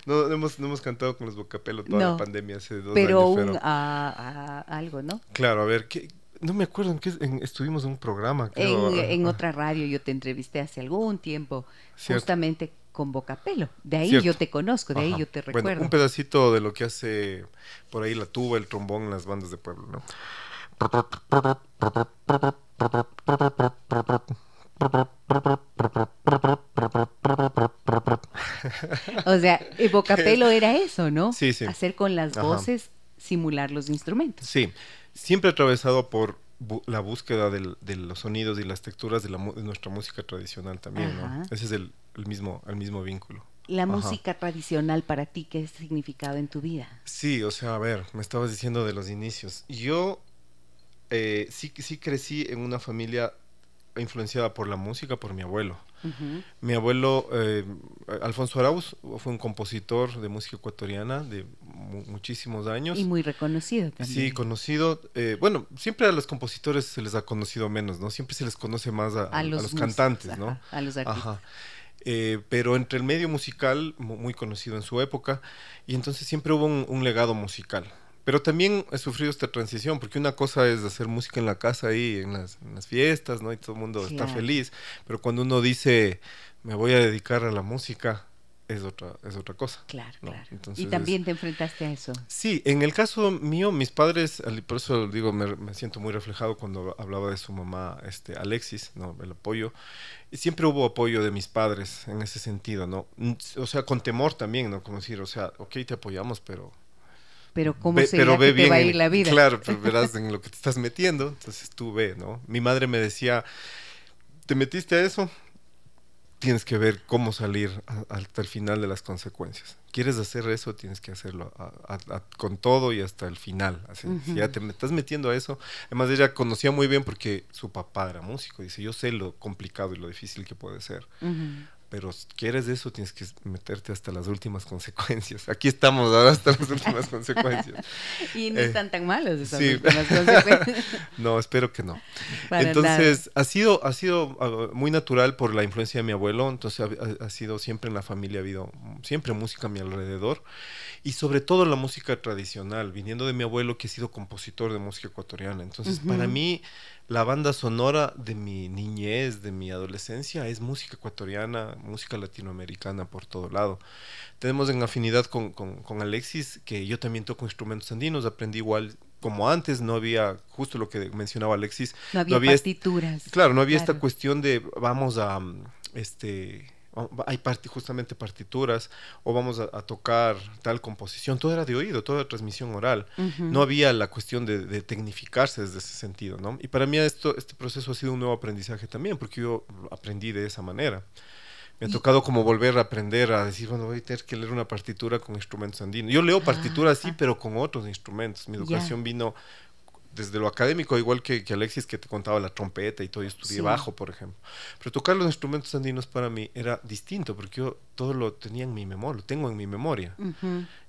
No, hemos, no hemos cantado con los Bocapelo toda la pandemia hace dos pero años. pero un, a, algo, ¿no? Claro, a ver, ¿qué, no me acuerdo en qué estuvimos en un programa. En, otra radio yo te entrevisté hace algún tiempo, justamente con Bocapelo. De ahí yo te conozco, de ahí yo te recuerdo. un pedacito de lo que hace por ahí la tuba, el trombón en las bandas de pueblo, ¿no? o sea, [laughs] Bocapelo era eso, ¿no? Sí, sí. Hacer con las voces, simular los instrumentos. Sí, siempre atravesado por la búsqueda de los sonidos y las texturas de, nuestra música tradicional también, ¿no? Ese es el, mismo, el mismo vínculo. La música tradicional para ti, ¿qué significado en tu vida? Sí, o sea, a ver, me estabas diciendo de los inicios. Yo eh, sí, sí crecí en una familia influenciada por la música, por mi abuelo. Mi abuelo, eh, Alfonso Arauz, fue un compositor de música ecuatoriana de muchísimos años. Y muy reconocido también. Sí, conocido. Eh, bueno, siempre a los compositores se les ha conocido menos, ¿no? Siempre se les conoce más a, los, cantantes, ¿no? a los artistas. Eh, pero entre el medio musical, muy conocido en su época, y entonces siempre hubo un legado musical. Pero también he sufrido esta transición, porque una cosa es hacer música en la casa ahí, en las, fiestas, ¿no? Y todo el mundo está feliz. Pero cuando uno dice, me voy a dedicar a la música, es otra, es otra cosa. Claro, claro. y también te enfrentaste a eso. Sí, en el caso mío, mis padres, por eso digo, me, siento muy reflejado cuando hablaba de su mamá, este, Alexis, ¿no? El apoyo. Siempre hubo apoyo de mis padres en ese sentido, ¿no? O sea, con temor también, ¿no? Como decir, o sea, ok, te apoyamos, pero pero cómo se que te va a ir la vida. Claro, pero [laughs] verás en lo que te estás metiendo, entonces tú ve, ¿no? Mi madre me decía, ¿te metiste a eso? Tienes que ver cómo salir hasta el final de las consecuencias. ¿Quieres hacer eso? Tienes que hacerlo con todo y hasta el final. Así, Si ya te estás metiendo a eso, además ella conocía muy bien porque su papá era músico. Dice, yo sé lo complicado y lo difícil que puede ser pero si quieres eso tienes que meterte hasta las últimas consecuencias. [laughs] Aquí estamos ahora hasta las últimas consecuencias. [laughs] y no están tan malos esas últimas [laughs] consecuencias. no, espero que no. entonces, ha sido ha sido ah, muy natural por la influencia de mi abuelo, entonces ha, sido siempre en la familia ha habido siempre música a mi alrededor y sobre todo la música tradicional, viniendo de mi abuelo que ha sido compositor de música ecuatoriana. Entonces, para mí la banda sonora de mi niñez, de mi adolescencia, es música ecuatoriana, música latinoamericana por todo lado. Tenemos en afinidad con, con, Alexis, que yo también toco instrumentos andinos, aprendí igual como antes, no había, justo lo que mencionaba Alexis, no había, partituras. Claro, no había esta cuestión de vamos a, este, hay justamente partituras o vamos a, tocar tal composición, todo era de oído, toda transmisión oral. No había la cuestión de, tecnificarse desde ese sentido, ¿no? Y para mí esto, este proceso ha sido un nuevo aprendizaje también, porque yo aprendí de esa manera. Me ha tocado como volver a aprender a decir, bueno, voy a tener que leer una partitura con instrumentos andinos. Yo leo partituras, sí, pero con otros instrumentos. Mi educación vino desde lo académico, igual que, Alexis que te contaba la trompeta y todo, yo estudié bajo, por ejemplo. Pero tocar los instrumentos andinos para mí era distinto, porque yo todo lo tenía en mi memoria, lo tengo en mi memoria.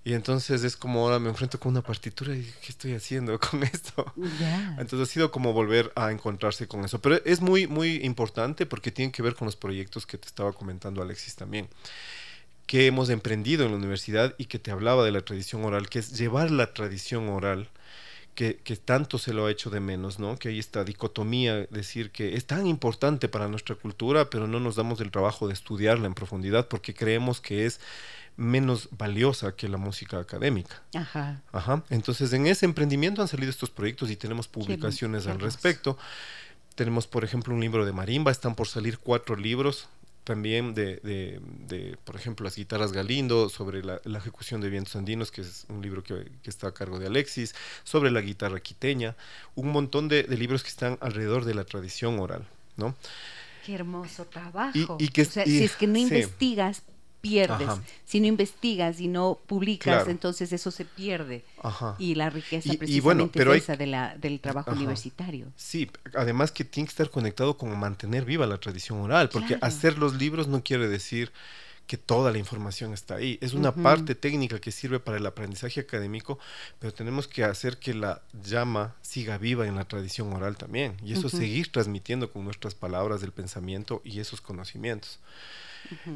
Y entonces es como ahora me enfrento con una partitura y ¿qué estoy haciendo [laughs] con esto? Entonces ha sido como volver a encontrarse con eso. Pero es muy, muy importante porque tiene que ver con los proyectos que te estaba comentando Alexis también que hemos emprendido en la universidad y que te hablaba de la tradición oral, que es llevar la tradición oral que, tanto se lo ha hecho de menos, ¿no? Que hay esta dicotomía, decir que es tan importante para nuestra cultura, pero no nos damos el trabajo de estudiarla en profundidad porque creemos que es menos valiosa que la música académica. Ajá. Ajá. Entonces, en ese emprendimiento han salido estos proyectos y tenemos publicaciones al respecto. Tenemos, por ejemplo, un libro de marimba, están por salir cuatro libros también de, de, por ejemplo, las guitarras Galindo, sobre la, ejecución de vientos andinos, que es un libro que, está a cargo de Alexis, sobre la guitarra quiteña, un montón de, libros que están alrededor de la tradición oral, ¿no? Qué hermoso trabajo. Y, que, o sea, si es que no investigas, pierdes. Si no investigas y no publicas, entonces eso se pierde. Y la riqueza precisamente es esa de la, del trabajo universitario. Sí, además que tiene que estar conectado con mantener viva la tradición oral, porque hacer los libros no quiere decir que toda la información está ahí. Es una parte técnica que sirve para el aprendizaje académico, pero tenemos que hacer que la llama siga viva en la tradición oral también. Y eso seguir transmitiendo con nuestras palabras del pensamiento y esos conocimientos.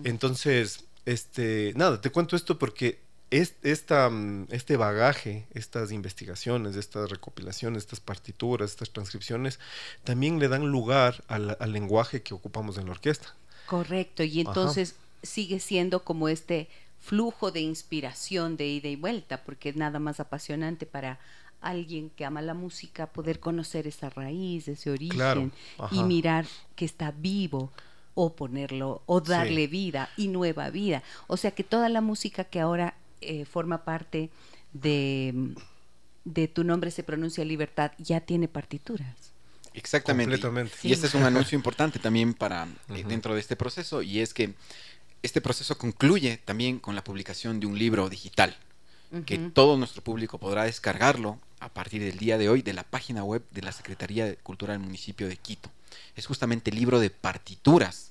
Entonces, este, nada, te cuento esto porque esta, mm, este bagaje, estas investigaciones, estas recopilaciones, estas partituras, estas transcripciones, también le dan lugar al, lenguaje que ocupamos en la orquesta. Correcto, y entonces sigue siendo como este flujo de inspiración de ida y vuelta, porque es nada más apasionante para alguien que ama la música poder conocer esa raíz, ese origen y mirar que está vivo o ponerlo o darle vida y nueva vida. O sea que toda la música que ahora eh, forma parte de, de Tu nombre se pronuncia libertad ya tiene partituras. Exactamente. Y este es un anuncio importante también para eh, dentro de este proceso y es que este proceso concluye también con la publicación de un libro digital que todo nuestro público podrá descargarlo a partir del día de hoy de la página web de la Secretaría de Cultura del municipio de Quito. Es justamente el libro de partituras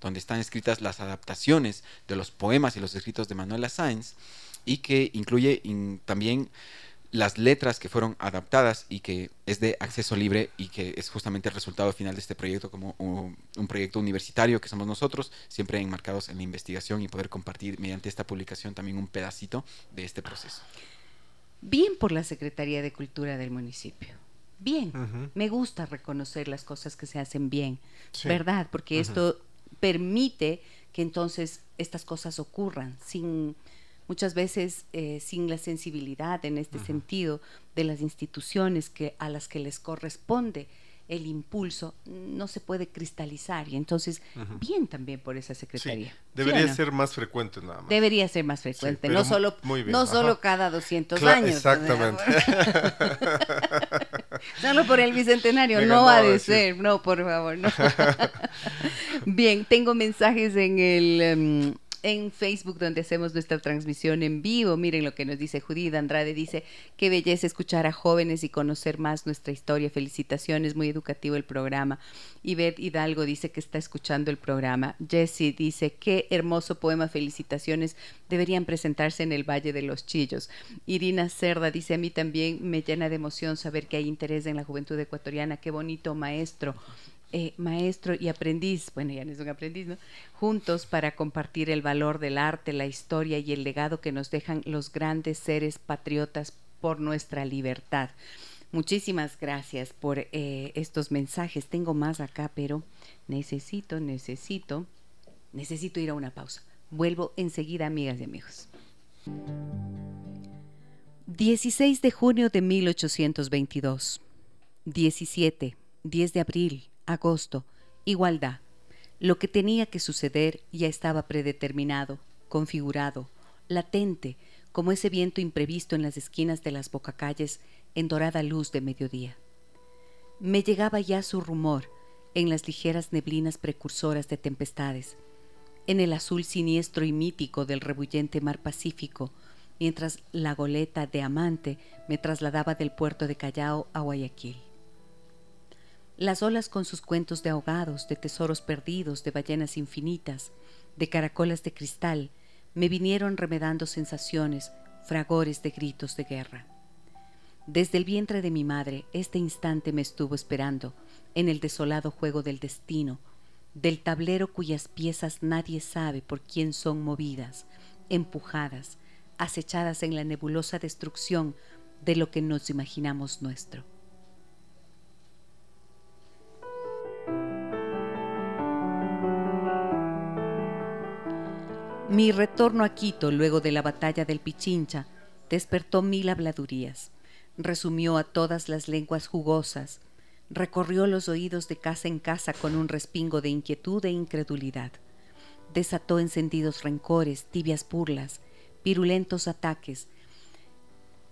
donde están escritas las adaptaciones de los poemas y los escritos de Manuela Sáenz y que incluye también las letras que fueron adaptadas y que es de acceso libre y que es justamente el resultado final de este proyecto como un, proyecto universitario que somos nosotros, siempre enmarcados en la investigación y poder compartir mediante esta publicación también un pedacito de este proceso. Bien por la Secretaría de Cultura del municipio. Bien, me gusta reconocer las cosas que se hacen bien, ¿verdad? Porque esto permite que entonces estas cosas ocurran sin muchas veces eh, sin la sensibilidad en este sentido de las instituciones que a las que les corresponde el impulso no se puede cristalizar y entonces bien también por esa secretaría. debería ser más frecuente nada más. Debería ser más frecuente, no solo no solo cada 200 años. Exactamente. [laughs] solo por el bicentenario, no, ha de ser, no, por favor, no. [laughs] bien, tengo mensajes en el em, en Facebook donde hacemos nuestra transmisión en vivo. Miren lo que nos dice Judith Andrade. Dice, qué belleza escuchar a jóvenes y conocer más nuestra historia. Felicitaciones, muy educativo el programa. Ivette Hidalgo dice que está escuchando el programa. Jessie dice, qué hermoso poema, felicitaciones. Deberían presentarse en el Valle de los Chillos. Irina Cerda dice, a mí también me llena de emoción saber que hay interés en la juventud ecuatoriana. Qué bonito maestro. Eh, maestro y aprendiz, bueno, ya no es un aprendiz, ¿no? Juntos para compartir el valor del arte, la historia y el legado que nos dejan los grandes seres patriotas por nuestra libertad. Muchísimas gracias por eh, estos mensajes. Tengo más acá, pero necesito, necesito, necesito ir a una pausa. Vuelvo enseguida, amigas y amigos. 16 de junio de 1822. 17, 10 de abril agosto, igualdad. Lo que tenía que suceder ya estaba predeterminado, configurado, latente, como ese viento imprevisto en las esquinas de las bocacalles en dorada luz de mediodía. Me llegaba ya su rumor en las ligeras neblinas precursoras de tempestades, en el azul siniestro y mítico del rebullente mar Pacífico, mientras la goleta de Amante me trasladaba del puerto de Callao a Guayaquil. Las olas con sus cuentos de ahogados, de tesoros perdidos, de ballenas infinitas, de caracolas de cristal, me vinieron remedando sensaciones, fragores de gritos de guerra. Desde el vientre de mi madre, este instante me estuvo esperando, en el desolado juego del destino, del tablero cuyas piezas nadie sabe por quién son movidas, empujadas, acechadas en la nebulosa destrucción de lo que nos imaginamos nuestro. Mi retorno a Quito luego de la batalla del Pichincha despertó mil habladurías, resumió a todas las lenguas jugosas, recorrió los oídos de casa en casa con un respingo de inquietud e incredulidad, desató encendidos rencores, tibias burlas, virulentos ataques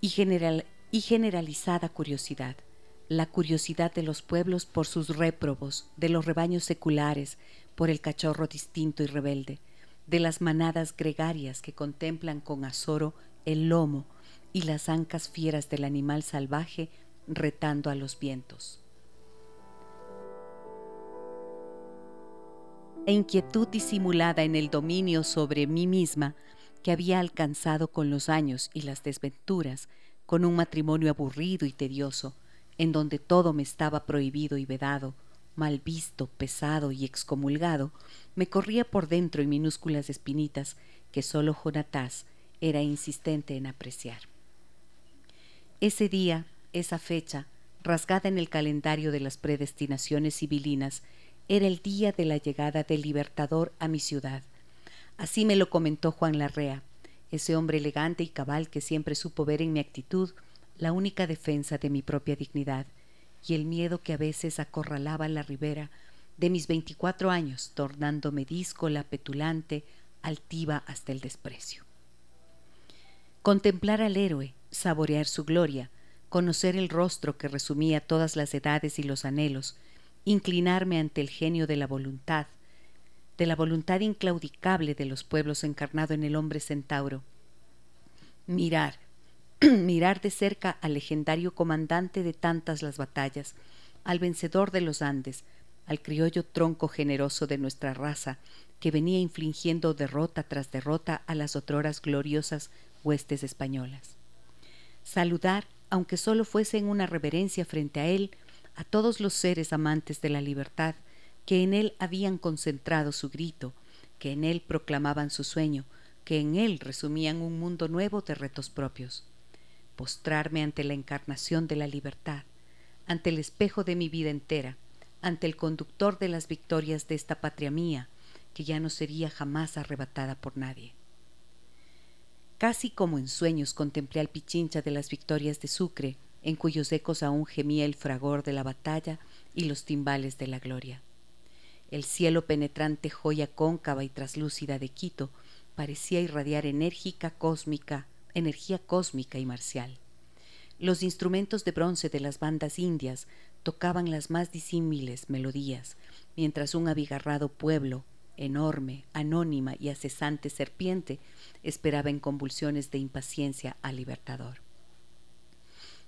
y, general, y generalizada curiosidad, la curiosidad de los pueblos por sus réprobos, de los rebaños seculares por el cachorro distinto y rebelde, de las manadas gregarias que contemplan con azoro el lomo y las ancas fieras del animal salvaje retando a los vientos. E inquietud disimulada en el dominio sobre mí misma que había alcanzado con los años y las desventuras, con un matrimonio aburrido y tedioso, en donde todo me estaba prohibido y vedado, mal visto, pesado y excomulgado, me corría por dentro en minúsculas espinitas que sólo Jonatás, era insistente en apreciar. Ese día, esa fecha, rasgada en el calendario de las predestinaciones civilinas, era el día de la llegada del Libertador a mi ciudad. Así me lo comentó Juan Larrea, ese hombre elegante y cabal que siempre supo ver en mi actitud la única defensa de mi propia dignidad y el miedo que a veces acorralaba la ribera de mis veinticuatro años, tornándome díscola, petulante, altiva hasta el desprecio. Contemplar al héroe, saborear su gloria, conocer el rostro que resumía todas las edades y los anhelos, inclinarme ante el genio de la voluntad, de la voluntad inclaudicable de los pueblos encarnado en el hombre centauro. Mirar, [clears throat] mirar de cerca al legendario comandante de tantas las batallas, al vencedor de los Andes, al criollo tronco generoso de nuestra raza, que venía infligiendo derrota tras derrota a las otroras gloriosas huestes españolas. Saludar, aunque solo fuese una reverencia frente a él, a todos los seres amantes de la libertad, que en él habían concentrado su grito, que en él proclamaban su sueño, que en él resumían un mundo nuevo de retos propios. Postrarme ante la encarnación de la libertad, ante el espejo de mi vida entera, ante el conductor de las victorias de esta patria mía, que ya no sería jamás arrebatada por nadie. Casi como en sueños contemplé al Pichincha de las victorias de Sucre, en cuyos ecos aún gemía el fragor de la batalla y los timbales de la gloria. El cielo penetrante joya cóncava y traslúcida de Quito parecía irradiar enérgica cósmica, energía cósmica y marcial. Los instrumentos de bronce de las bandas indias tocaban las más disímiles melodías, mientras un abigarrado pueblo, enorme, anónima y acesante serpiente, esperaba en convulsiones de impaciencia al libertador.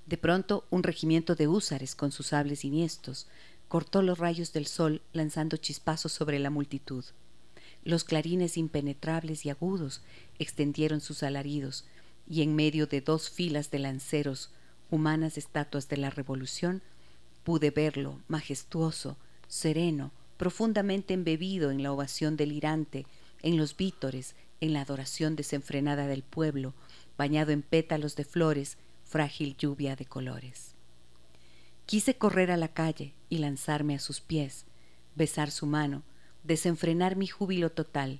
De pronto, un regimiento de húsares con sus sables siniestros cortó los rayos del sol lanzando chispazos sobre la multitud. Los clarines impenetrables y agudos extendieron sus alaridos, y en medio de dos filas de lanceros, humanas estatuas de la revolución, pude verlo, majestuoso, sereno, profundamente embebido en la ovación delirante, en los vítores, en la adoración desenfrenada del pueblo, bañado en pétalos de flores, frágil lluvia de colores. Quise correr a la calle y lanzarme a sus pies, besar su mano, desenfrenar mi júbilo total,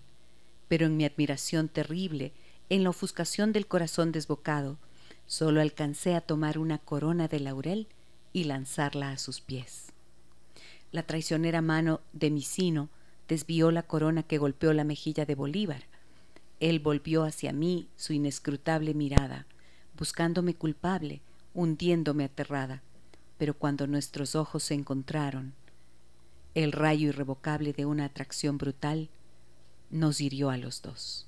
pero en mi admiración terrible, en la ofuscación del corazón desbocado, solo alcancé a tomar una corona de laurel y lanzarla a sus pies. La traicionera mano de Misino desvió la corona que golpeó la mejilla de Bolívar. Él volvió hacia mí su inescrutable mirada, buscándome culpable, hundiéndome aterrada pero cuando nuestros ojos se encontraron, el rayo irrevocable de una atracción brutal nos hirió a los dos.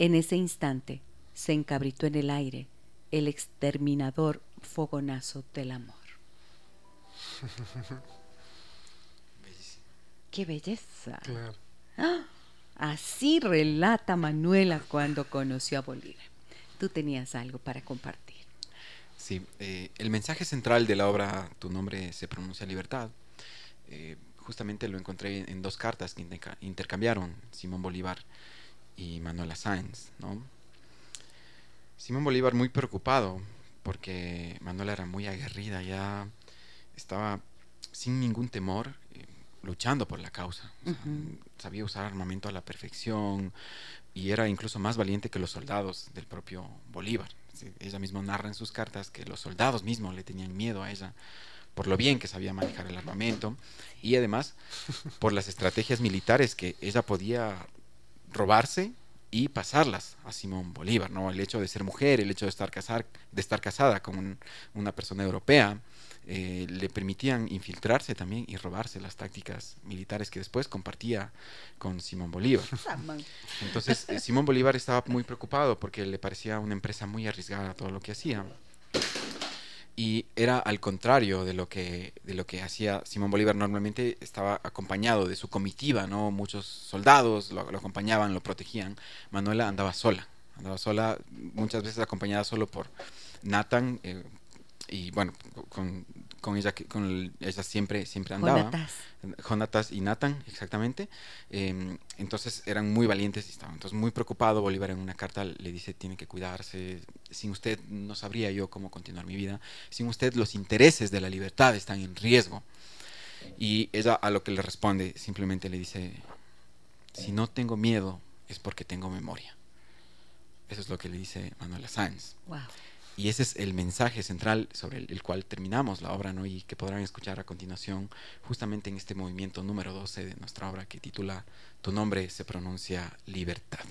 En ese instante se encabritó en el aire el exterminador fogonazo del amor. [laughs] ¡Qué belleza! ¡Ah! Así relata Manuela cuando conoció a Bolívar. Tú tenías algo para compartir. Sí, eh, el mensaje central de la obra Tu nombre se pronuncia libertad, eh, justamente lo encontré en dos cartas que intercambiaron Simón Bolívar y Manuela Sáenz. ¿no? Simón Bolívar muy preocupado porque Manuela era muy aguerrida, ya estaba sin ningún temor eh, luchando por la causa. Sabía usar armamento a la perfección y era incluso más valiente que los soldados del propio Bolívar ella misma narra en sus cartas que los soldados mismos le tenían miedo a ella por lo bien que sabía manejar el armamento y además por las estrategias militares que ella podía robarse y pasarlas a Simón Bolívar, ¿no? El hecho de ser mujer, el hecho de estar, casar, de estar casada con una persona europea, eh, le permitían infiltrarse también y robarse las tácticas militares que después compartía con Simón Bolívar. [laughs] Entonces, eh, Simón Bolívar estaba muy preocupado porque le parecía una empresa muy arriesgada todo lo que hacía. Y era al contrario de lo que, de lo que hacía Simón Bolívar. Normalmente estaba acompañado de su comitiva, ¿no? Muchos soldados lo, acompañaban, lo protegían. Manuela andaba sola, andaba sola, muchas veces acompañada solo por Nathan, eh, y bueno, con, con ella, con ella siempre, siempre andaba. Jonatas. y Nathan, exactamente. Em, entonces eran muy valientes y estaban entonces muy preocupado. Bolívar en una carta le dice, tiene que cuidarse. Sin usted no sabría yo cómo continuar mi vida. Sin usted los intereses de la libertad están en riesgo. Y ella a lo que le responde simplemente le dice, si no tengo miedo es porque tengo memoria. Eso es lo que le dice Manuela Sáenz. Y ese es el mensaje central sobre el, cual terminamos la obra, ¿no? Y que podrán escuchar a continuación, justamente en este movimiento número 12 de nuestra obra que titula Tu nombre se pronuncia libertad.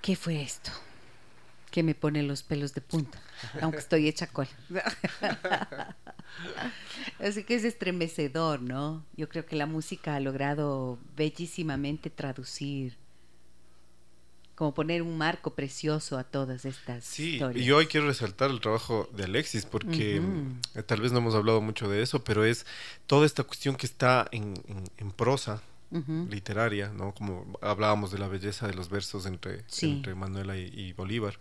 ¿Qué fue esto? Que me pone los pelos de punta, aunque estoy hecha cola. [laughs] Así que es estremecedor, ¿no? Yo creo que la música ha logrado bellísimamente traducir, como poner un marco precioso a todas estas sí, historias. y hoy quiero resaltar el trabajo de Alexis, porque eh, tal vez no hemos hablado mucho de eso, pero es toda esta cuestión que está en prosa, literaria, ¿no? Como hablábamos de la belleza de los versos entre, entre Manuela y, Bolívar,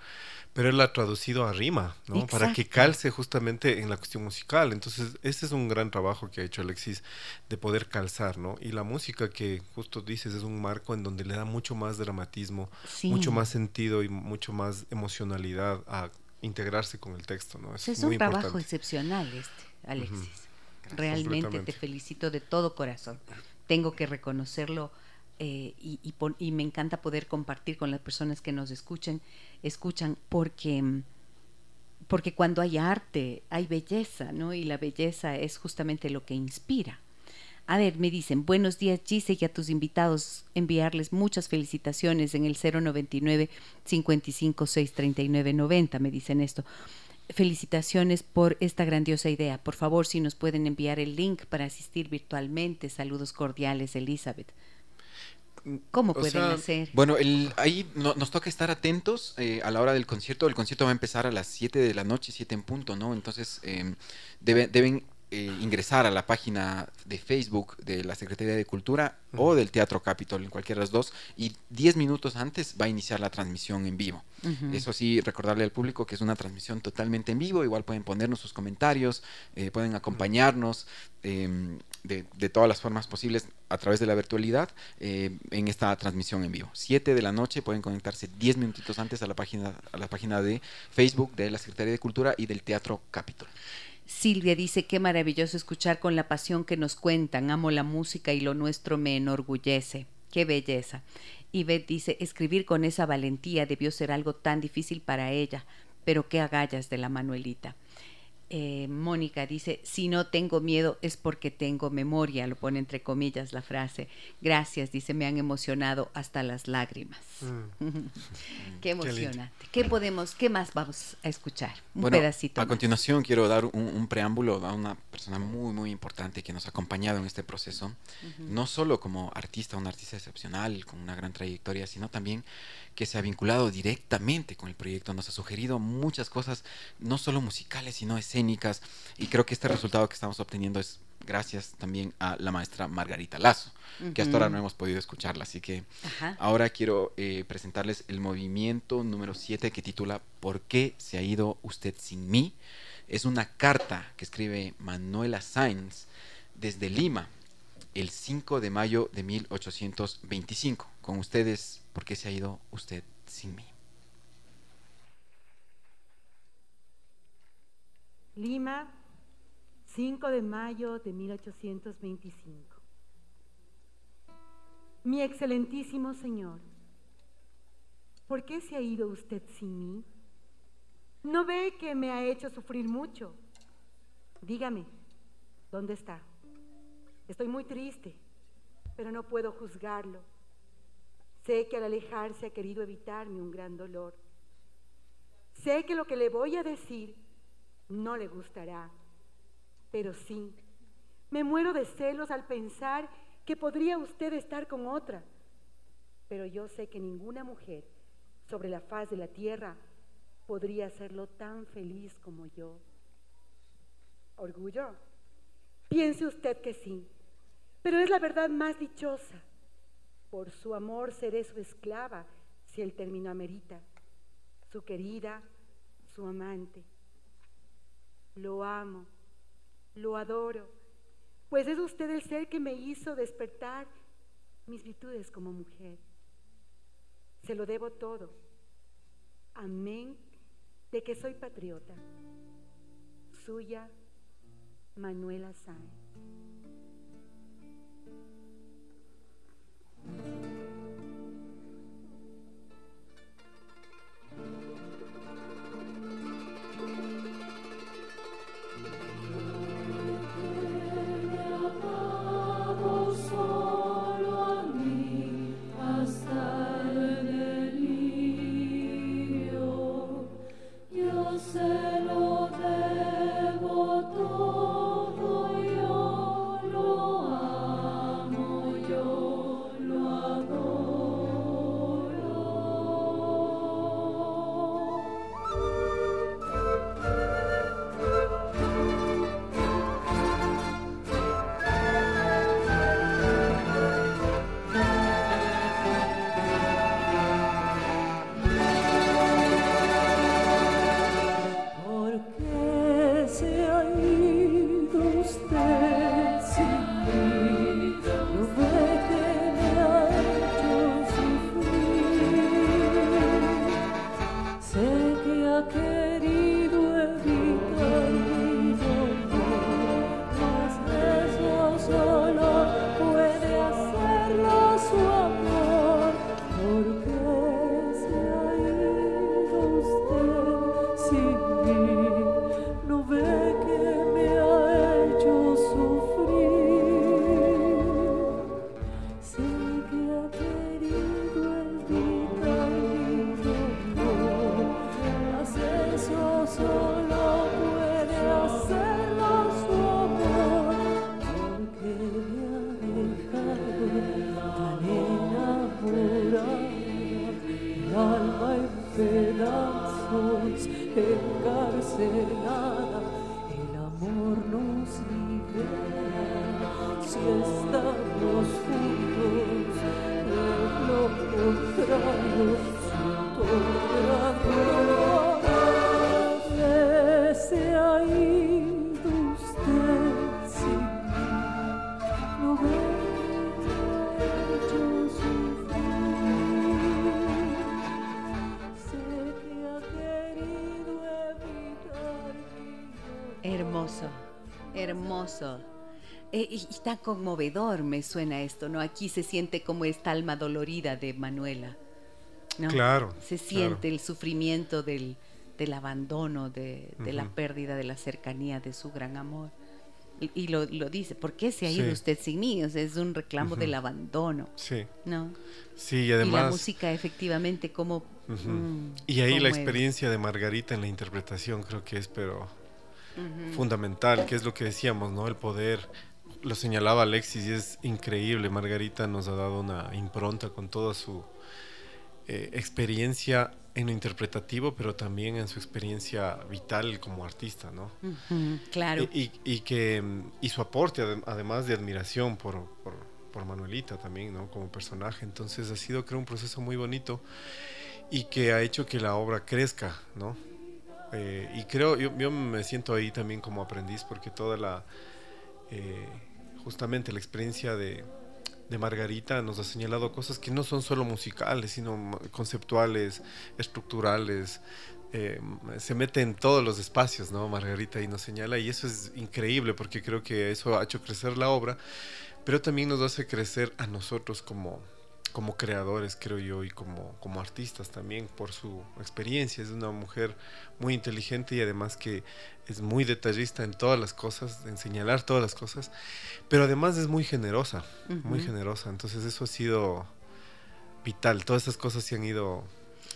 pero él la ha traducido a rima, ¿no? Para que calce justamente en la cuestión musical. Entonces, ese es un gran trabajo que ha hecho Alexis de poder calzar, ¿no? Y la música que justo dices es un marco en donde le da mucho más dramatismo, mucho más sentido y mucho más emocionalidad a integrarse con el texto, ¿no? Es, un trabajo excepcional este, Alexis. Realmente te felicito de todo corazón tengo que reconocerlo eh, y, me encanta poder compartir con las personas que nos escuchen, escuchan porque, porque cuando hay arte hay belleza, ¿no? Y la belleza es justamente lo que inspira. A ver, me dicen, buenos días Gise y a tus invitados enviarles muchas felicitaciones en el 099 55 639 90, me dicen esto felicitaciones por esta grandiosa idea. Por favor, si nos pueden enviar el link para asistir virtualmente. Saludos cordiales, Elizabeth. ¿Cómo pueden hacer? Bueno, ahí nos toca estar atentos eh, a la hora del concierto. El concierto va a empezar a las 7 de la noche, 7 en punto, ¿no? Entonces, em, deben eh, ingresar a la página de Facebook de la Secretaría de Cultura o del Teatro Capitol, en cualquiera de los dos, y 10 minutos antes va a iniciar la transmisión en vivo. Eso sí, recordarle al público que es una transmisión totalmente en vivo, igual pueden ponernos sus comentarios, eh, pueden acompañarnos. Em, de, todas las formas posibles a través de la virtualidad eh, en esta transmisión en vivo. 7 de la noche pueden conectarse 10 minutitos antes a la página a la página de Facebook de la Secretaría de Cultura y del Teatro Capitol. Silvia dice, qué maravilloso escuchar con la pasión que nos cuentan, amo la música y lo nuestro me enorgullece, qué belleza. Y Beth dice, escribir con esa valentía debió ser algo tan difícil para ella, pero qué agallas de la Manuelita. Eh, Mónica dice, si no tengo miedo es porque tengo memoria, lo pone entre comillas la frase. Gracias, dice, me han emocionado hasta las lágrimas. Mm. [laughs] qué emocionante. Qué, podemos, qué más vamos a escuchar? Un pedacito. A continuación quiero dar un, preámbulo a una persona muy, muy importante que nos ha acompañado en este proceso, no solo como artista, un artista excepcional, con una gran trayectoria, sino también que se ha vinculado directamente con el proyecto, nos ha sugerido muchas cosas, no solo musicales, sino escénicas, y creo que este resultado que estamos obteniendo es gracias también a la maestra Margarita Lazo, que hasta ahora no hemos podido escucharla. Así que ahora quiero eh, presentarles el movimiento número 7 que titula ¿Por qué se ha ido usted sin mí? Es una carta que escribe Manuela Sainz desde Lima el 5 de mayo de 1825. Con ustedes, ¿por qué se ha ido usted sin mí? Lima, 5 de mayo de 1825. Mi excelentísimo Señor, ¿por qué se ha ido usted sin mí? ¿No ve que me ha hecho sufrir mucho? Dígame, ¿dónde está? Estoy muy triste, pero no puedo juzgarlo. Sé que al alejarse ha querido evitarme un gran dolor. Sé que lo que le voy a decir no le gustará, pero sí, me muero de celos al pensar que podría usted estar con otra. Pero yo sé que ninguna mujer sobre la faz de la tierra podría hacerlo tan feliz como yo. ¿Orgullo? Piense usted que sí pero es la verdad más dichosa. Por su amor seré su esclava, si el término amerita, su querida, su amante. Lo amo, lo adoro, pues es usted el ser que me hizo despertar mis virtudes como mujer. Se lo debo todo. Amén de que soy patriota. Suya, Manuela Sáenz. Eh, y, tan conmovedor me suena esto, ¿no? Aquí se siente como esta alma dolorida de Manuela. ¿no? Claro. Se siente el sufrimiento del, del abandono, de, la pérdida de la cercanía de su gran amor. Y, lo, lo, dice, ¿por qué se ha ido usted sin mí? es un reclamo del abandono. Sí. ¿No? Sí, y además... Y la música efectivamente como... Mm, y ahí la experiencia de Margarita en la interpretación creo que es, pero fundamental, que es lo que decíamos, ¿no? El poder, lo señalaba Alexis y es increíble, Margarita nos ha dado una impronta con toda su eh, experiencia en lo interpretativo, pero también en su experiencia vital como artista, ¿no? claro. Y, y, que, y su aporte, además de admiración por, por, por, Manuelita también, ¿no? Como personaje. Entonces ha sido, creo, un proceso muy bonito y que ha hecho que la obra crezca, ¿no? Eh, y creo, yo, me siento ahí también como aprendiz porque toda la, eh, justamente la experiencia de, Margarita nos ha señalado cosas que no son solo musicales, sino conceptuales, estructurales. Eh, se mete en todos los espacios, ¿no? Margarita y nos señala y eso es increíble porque creo que eso ha hecho crecer la obra, pero también nos hace crecer a nosotros como, como creadores, creo yo, y como, como artistas también, por su experiencia. Es una mujer muy inteligente y además que es muy detallista en todas las cosas, en señalar todas las cosas, pero además es muy generosa, muy generosa. Entonces eso ha sido vital. Todas esas cosas se han ido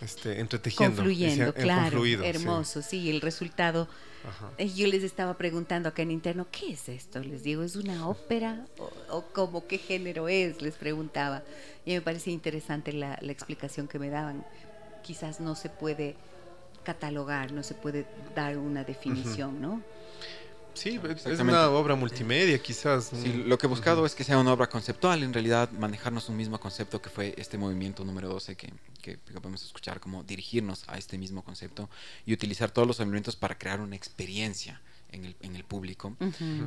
este, entretejiendo. Confluyendo, claro. hermoso, sí. el resultado. Eh, yo les estaba preguntando acá en interno, ¿qué es esto? Les digo, ¿es una ópera? ¿O, como qué género es? Les preguntaba. Y me parecía interesante la, explicación que me daban. Quizás no se puede catalogar, no se puede dar una definición, ¿no? Sí, es una obra multimedia quizás. lo que he buscado es que sea una obra conceptual, en realidad manejarnos un mismo concepto que fue este movimiento número 12 que, que, podemos escuchar, como dirigirnos a este mismo concepto y utilizar todos los elementos para crear una experiencia en el, en el público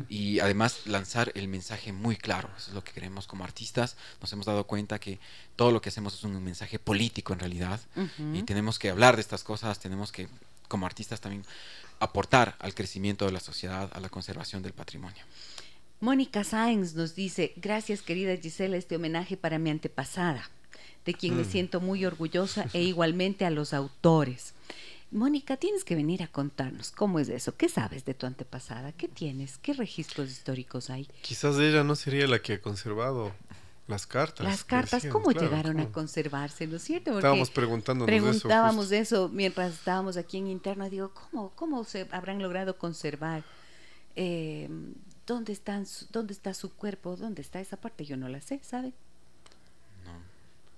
y además lanzar el mensaje muy claro, eso es lo que queremos como artistas, nos hemos dado cuenta que todo lo que hacemos es un mensaje político en realidad y tenemos que hablar de estas cosas, tenemos que como artistas también aportar al crecimiento de la sociedad, a la conservación del patrimonio. Mónica Sáenz nos dice, gracias querida Gisela, este homenaje para mi antepasada, de quien me mm. siento muy orgullosa, [laughs] e igualmente a los autores. Mónica, tienes que venir a contarnos cómo es eso, qué sabes de tu antepasada, qué tienes, qué registros históricos hay. Quizás ella no sería la que ha conservado las cartas. Las cartas, ¿cómo llegaron a conservarse? ¿No es cierto? estábamos preguntándonos Preguntábamos de eso, mientras estábamos aquí en interno. Digo, ¿cómo, cómo se habrán logrado conservar? Eh, ¿dónde, están, ¿Dónde está su cuerpo? ¿Dónde está esa parte? Yo no la sé, ¿sabe?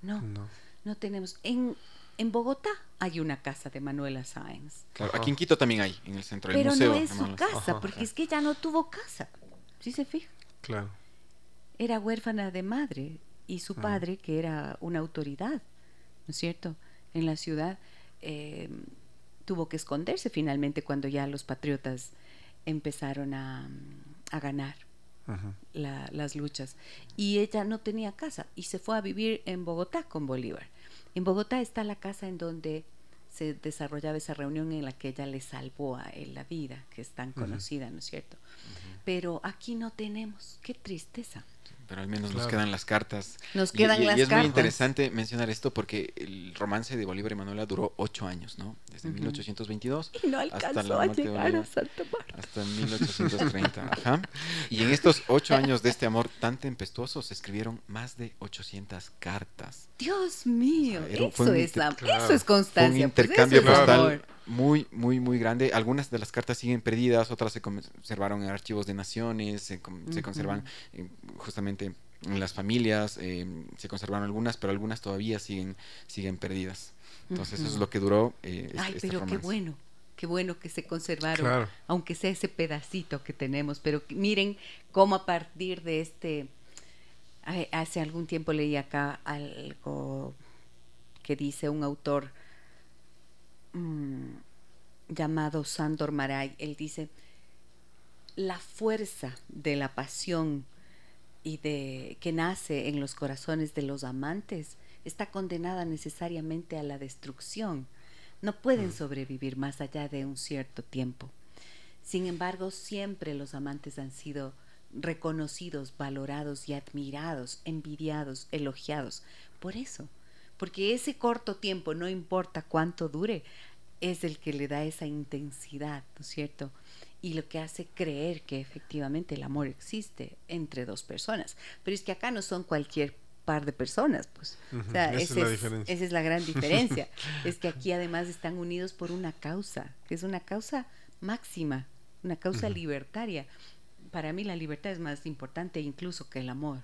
No. No. No, tenemos. En, en Bogotá hay una casa de Manuela Sáenz. Claro, aquí en Quito también hay, en el centro del museo. Pero no es su casa, porque es que ella no tuvo casa. ¿Sí se fija? Claro era huérfana de madre y su padre, que era una autoridad, ¿no es cierto?, en la ciudad, em, tuvo que esconderse finalmente cuando ya los patriotas empezaron a, ganar las luchas. Y ella no tenía casa y se fue a vivir en Bogotá con Bolívar. En Bogotá está la casa en donde se desarrollaba esa reunión en la que ella le salvó a él la vida, que es tan conocida, ¿no es cierto? Pero aquí no tenemos, qué tristeza pero al menos nos quedan las cartas. Nos quedan y, las y es muy interesante mencionar esto porque el romance de Bolívar y Manuela duró ocho años, ¿no? Desde 1822 y no hasta la muerte de Bolívar, Santa hasta 1830. [laughs] Ajá. Y en estos ocho años de este amor tan tempestuoso se escribieron más de 800 cartas. Dios mío, eso, es, eso es constancia. un pues, intercambio postal muy, muy, muy grande. Algunas de las cartas siguen perdidas, otras se conservaron en archivos de naciones, se, conservan eh, justamente en las familias, eh, se conservaron algunas, pero algunas todavía siguen, siguen perdidas. Entonces eso es lo que duró. Eh, Ay, este pero qué bueno, qué bueno que se conservaron, aunque sea ese pedacito que tenemos. Pero miren cómo a partir de este Hace algún tiempo leí acá algo que dice un autor mm, llamado Sandor Maray. Él dice, la fuerza de la pasión y de que nace en los corazones de los amantes está condenada necesariamente a la destrucción. No pueden mm. sobrevivir más allá de un cierto tiempo. Sin embargo, siempre los amantes han sido reconocidos, valorados y admirados, envidiados, elogiados. Por eso, porque ese corto tiempo, no importa cuánto dure, es el que le da esa intensidad, ¿no es cierto? Y lo que hace creer que efectivamente el amor existe entre dos personas. Pero es que acá no son cualquier par de personas, pues. esa, es esa es la gran diferencia. [laughs] es que aquí además están unidos por una causa, que es una causa máxima, una causa libertaria para mí la libertad es más importante incluso que el amor.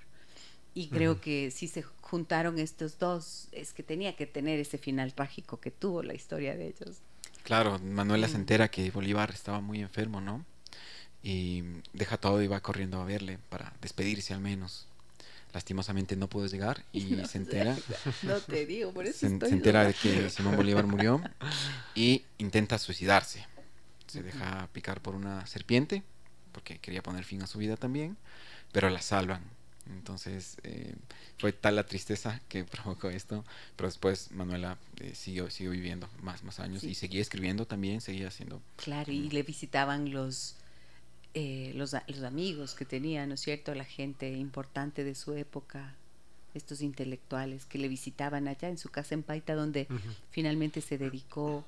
Y creo que si se juntaron estos dos, es que tenía que tener ese final trágico que tuvo la historia de ellos. Claro, Manuela se entera que Bolívar estaba muy enfermo, ¿no? Y deja todo y va corriendo a verle para despedirse al menos. Lastimosamente no pudo llegar y [laughs] se entera. [laughs] No te digo, por eso se, se entera de que Simón Bolívar murió [laughs] y intenta suicidarse. Se deja picar por una serpiente porque quería poner fin a su vida también, pero la salvan. Entonces eh, fue tal la tristeza que [laughs] provocó esto, pero después Manuela eh, siguió, siguió viviendo más, más años y seguía escribiendo también, seguía haciendo... Claro, y le visitaban los, eh, los, los, amigos que tenía, ¿no es cierto? La gente importante de su época, estos intelectuales que le visitaban allá en su casa en Paita, donde finalmente se dedicó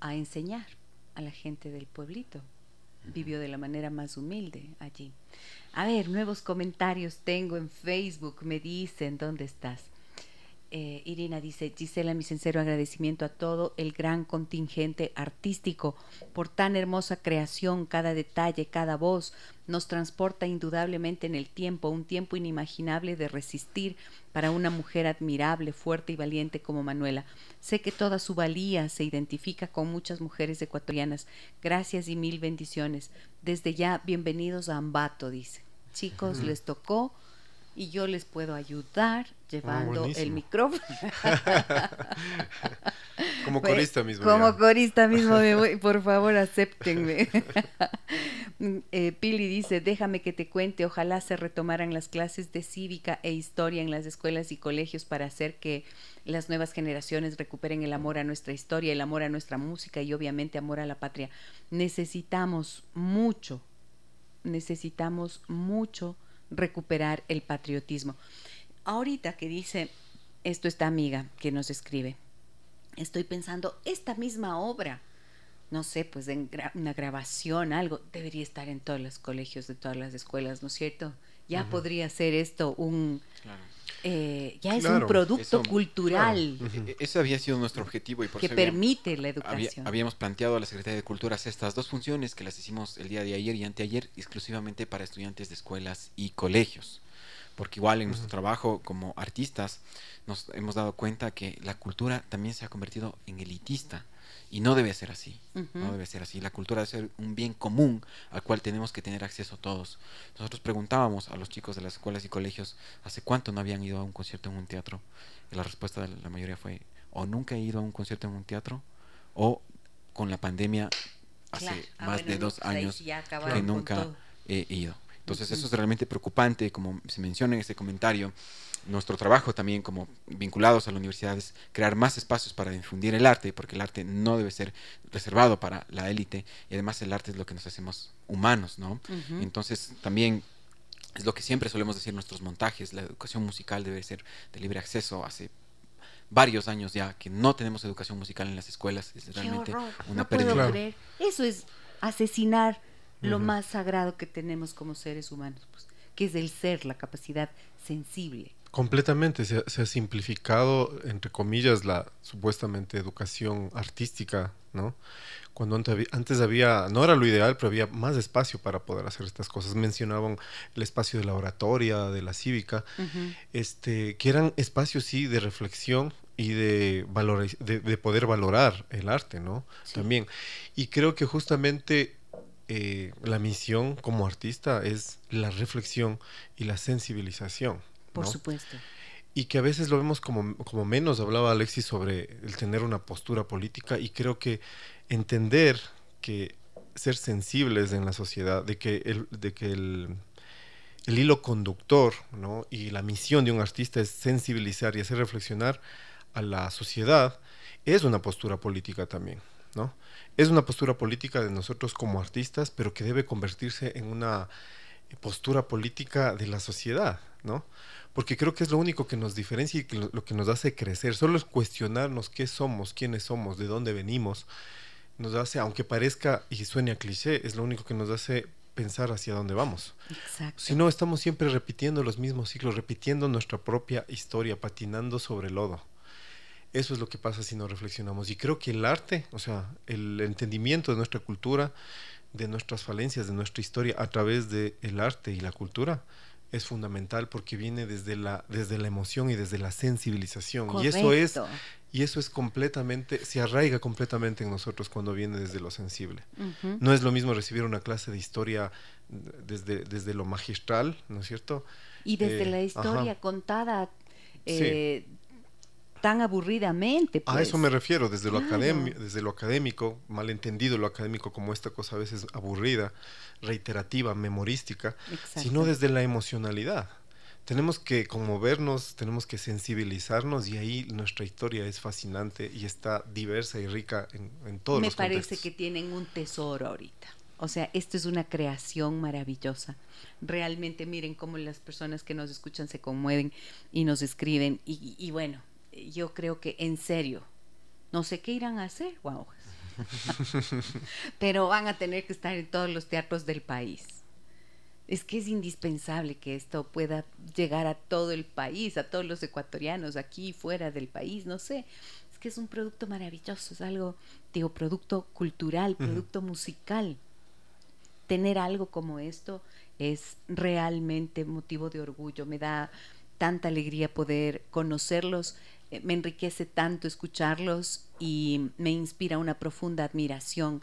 a enseñar a la gente del pueblito vivió de la manera más humilde allí. A ver, nuevos comentarios tengo en Facebook, me dicen, ¿dónde estás? Eh, Irina dice, Gisela, mi sincero agradecimiento a todo el gran contingente artístico por tan hermosa creación, cada detalle, cada voz nos transporta indudablemente en el tiempo, un tiempo inimaginable de resistir para una mujer admirable, fuerte y valiente como Manuela. Sé que toda su valía se identifica con muchas mujeres ecuatorianas. Gracias y mil bendiciones. Desde ya, bienvenidos a Ambato, dice. Chicos, les tocó y yo les puedo ayudar llevando el micrófono. [laughs] como corista mismo. Como corista mismo, [laughs] por favor, acéptenme. [laughs] Eh, Pili dice, déjame que te cuente, ojalá se retomaran las clases de cívica e historia en las escuelas y colegios para hacer que las nuevas generaciones recuperen el amor a nuestra historia, el amor a nuestra música y obviamente amor a la patria. Necesitamos mucho, necesitamos mucho recuperar el patriotismo. Ahorita que dice esto esta amiga que nos escribe, estoy pensando, esta misma obra, no sé, pues en una grabación, algo, debería estar en todos los colegios de todas las escuelas, ¿no es cierto? Ya podría ser esto un... Eh, ya es un producto cultural. E, e, ese había sido nuestro objetivo y por que permite la educación. habíamos planteado a la Secretaría de Cultura estas dos funciones que las hicimos el día de ayer y anteayer exclusivamente para estudiantes de escuelas y colegios. Porque igual en nuestro trabajo como artistas nos hemos dado cuenta que la cultura también se ha convertido en elitista. Y no debe ser así, no debe ser así. La cultura debe ser un bien común al cual tenemos que tener acceso todos. Nosotros preguntábamos a los chicos de las escuelas y colegios hace cuánto no habían ido a un concierto en un teatro. Y la respuesta de la mayoría fue o nunca he ido a un concierto en un teatro o con la pandemia hace ah, más de dos años que nunca he ido. Entonces eso es realmente preocupante, como se menciona en ese comentario nuestro trabajo también como vinculados a la universidad es crear más espacios para difundir el arte, porque el arte no debe ser reservado para la élite y además el arte es lo que nos hacemos humanos, ¿no? Entonces también es lo que siempre solemos decir en nuestros montajes, la educación musical debe ser de libre acceso hace varios años ya que no tenemos educación musical en las escuelas, es realmente una pérdida. Eso es asesinar lo más sagrado que tenemos como seres humanos, pues, que es el ser, la capacidad sensible. Completamente, se ha, simplificado, entre comillas, la supuestamente educación artística, ¿no? Cuando antes había, no era lo ideal, pero había más espacio para poder hacer estas cosas. Mencionaban el espacio de la oratoria, de la cívica, este, que eran espacios, sí, de reflexión y de, valor, de, poder valorar el arte, ¿no? También. Y creo que justamente eh, la misión como artista es la reflexión y la sensibilización Por supuesto. Y que a veces lo vemos como, como menos, hablaba Alexis sobre el tener una postura política y creo que entender que ser sensibles en la sociedad, de que el, de que el, el hilo conductor ¿no? y la misión de un artista es sensibilizar y hacer reflexionar a la sociedad, es una postura política también. ¿no? Es una postura política de nosotros como artistas, pero que debe convertirse en una postura política de la sociedad, ¿no? Porque creo que es lo único que nos diferencia y lo, que nos hace crecer. Solo es cuestionarnos qué somos, quiénes somos, de dónde venimos. Nos hace, aunque parezca y suene a cliché, es lo único que nos hace pensar hacia dónde vamos. Exacto. Si no, estamos siempre repitiendo los mismos ciclos, repitiendo nuestra propia historia, patinando sobre el lodo. Eso es lo que pasa si no reflexionamos. Y creo que el arte, o sea, el entendimiento de nuestra cultura, de nuestras falencias, de nuestra historia a través del el arte y la cultura, es fundamental porque viene desde la, desde la emoción y desde la sensibilización. Y eso es y eso es completamente, se arraiga completamente en nosotros cuando viene desde lo sensible. No es lo mismo recibir una clase de historia desde, desde lo magistral, ¿no es cierto? Y desde la eh, historia contada eh, tan aburridamente. A eso me pues. refiero, desde lo, académico, desde lo académico, malentendido lo académico como esta cosa a veces aburrida, reiterativa, memorística, sino desde la emocionalidad. Tenemos que conmovernos, tenemos que sensibilizarnos y ahí nuestra historia es fascinante y está diversa y rica en, en todos me los Me parece que tienen un tesoro ahorita. O sea, esto es una creación maravillosa. Realmente miren cómo las personas que nos escuchan se conmueven y nos escriben. Y, y bueno, yo creo que en serio, no sé qué irán a hacer, wow. [laughs] Pero van a tener que estar en todos los teatros del país. Es que es indispensable que esto pueda llegar a todo el país, a todos los ecuatorianos, aquí fuera del país, no sé. Es que es un producto maravilloso, es algo, digo, producto cultural, producto musical. Tener algo como esto es realmente motivo de orgullo. Me da tanta alegría poder conocerlos me enriquece tanto escucharlos y me inspira una profunda admiración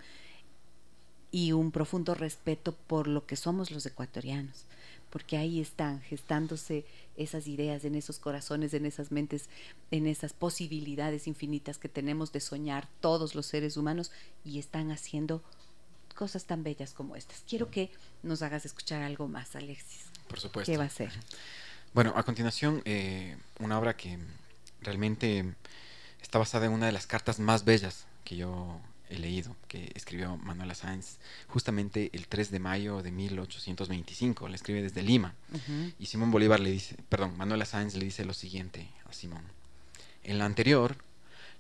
y un profundo respeto por lo que somos los ecuatorianos, porque ahí están gestándose esas ideas en esos corazones, en esas mentes, en esas posibilidades infinitas que tenemos de soñar todos los seres humanos y están haciendo cosas tan bellas como estas. Quiero que nos hagas escuchar algo más, Alexis. Por supuesto. ¿Qué va a ser? Bueno, a continuación, eh, una obra que realmente está basada en una de las cartas más bellas que yo he leído, que escribió Manuela Sáenz justamente el 3 de mayo de 1825, la escribe desde Lima. Y Simón Bolívar le dice, perdón, Manuela Sáenz le dice lo siguiente a Simón. En la anterior,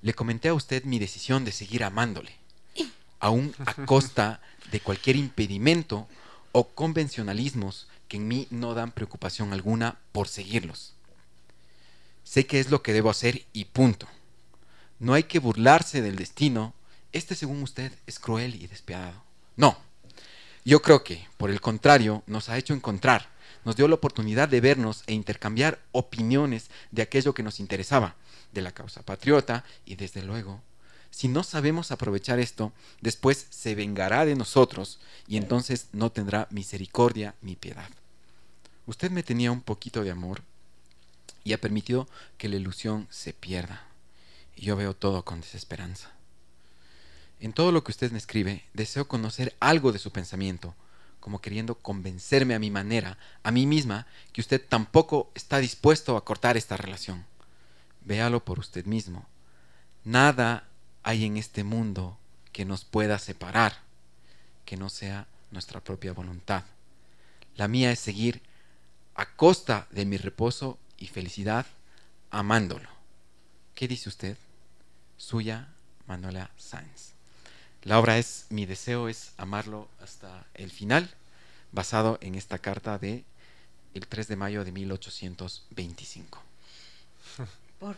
le comenté a usted mi decisión de seguir amándole, [laughs] aún a costa de cualquier impedimento o convencionalismos que en mí no dan preocupación alguna por seguirlos. Sé que es lo que debo hacer y punto. No hay que burlarse del destino. Este, según usted, es cruel y despiadado. No. Yo creo que, por el contrario, nos ha hecho encontrar, nos dio la oportunidad de vernos e intercambiar opiniones de aquello que nos interesaba, de la causa patriota y, desde luego, si no sabemos aprovechar esto, después se vengará de nosotros y entonces no tendrá misericordia ni piedad. Usted me tenía un poquito de amor y ha permitido que la ilusión se pierda. Y yo veo todo con desesperanza. En todo lo que usted me escribe, deseo conocer algo de su pensamiento, como queriendo convencerme a mi manera, a mí misma, que usted tampoco está dispuesto a cortar esta relación. Véalo por usted mismo. Nada hay en este mundo que nos pueda separar, que no sea nuestra propia voluntad. La mía es seguir a costa de mi reposo y felicidad amándolo. ¿Qué dice usted? Suya, Manuela Sáenz. La obra es Mi deseo es amarlo hasta el final, basado en esta carta de el 3 de mayo de 1825. Por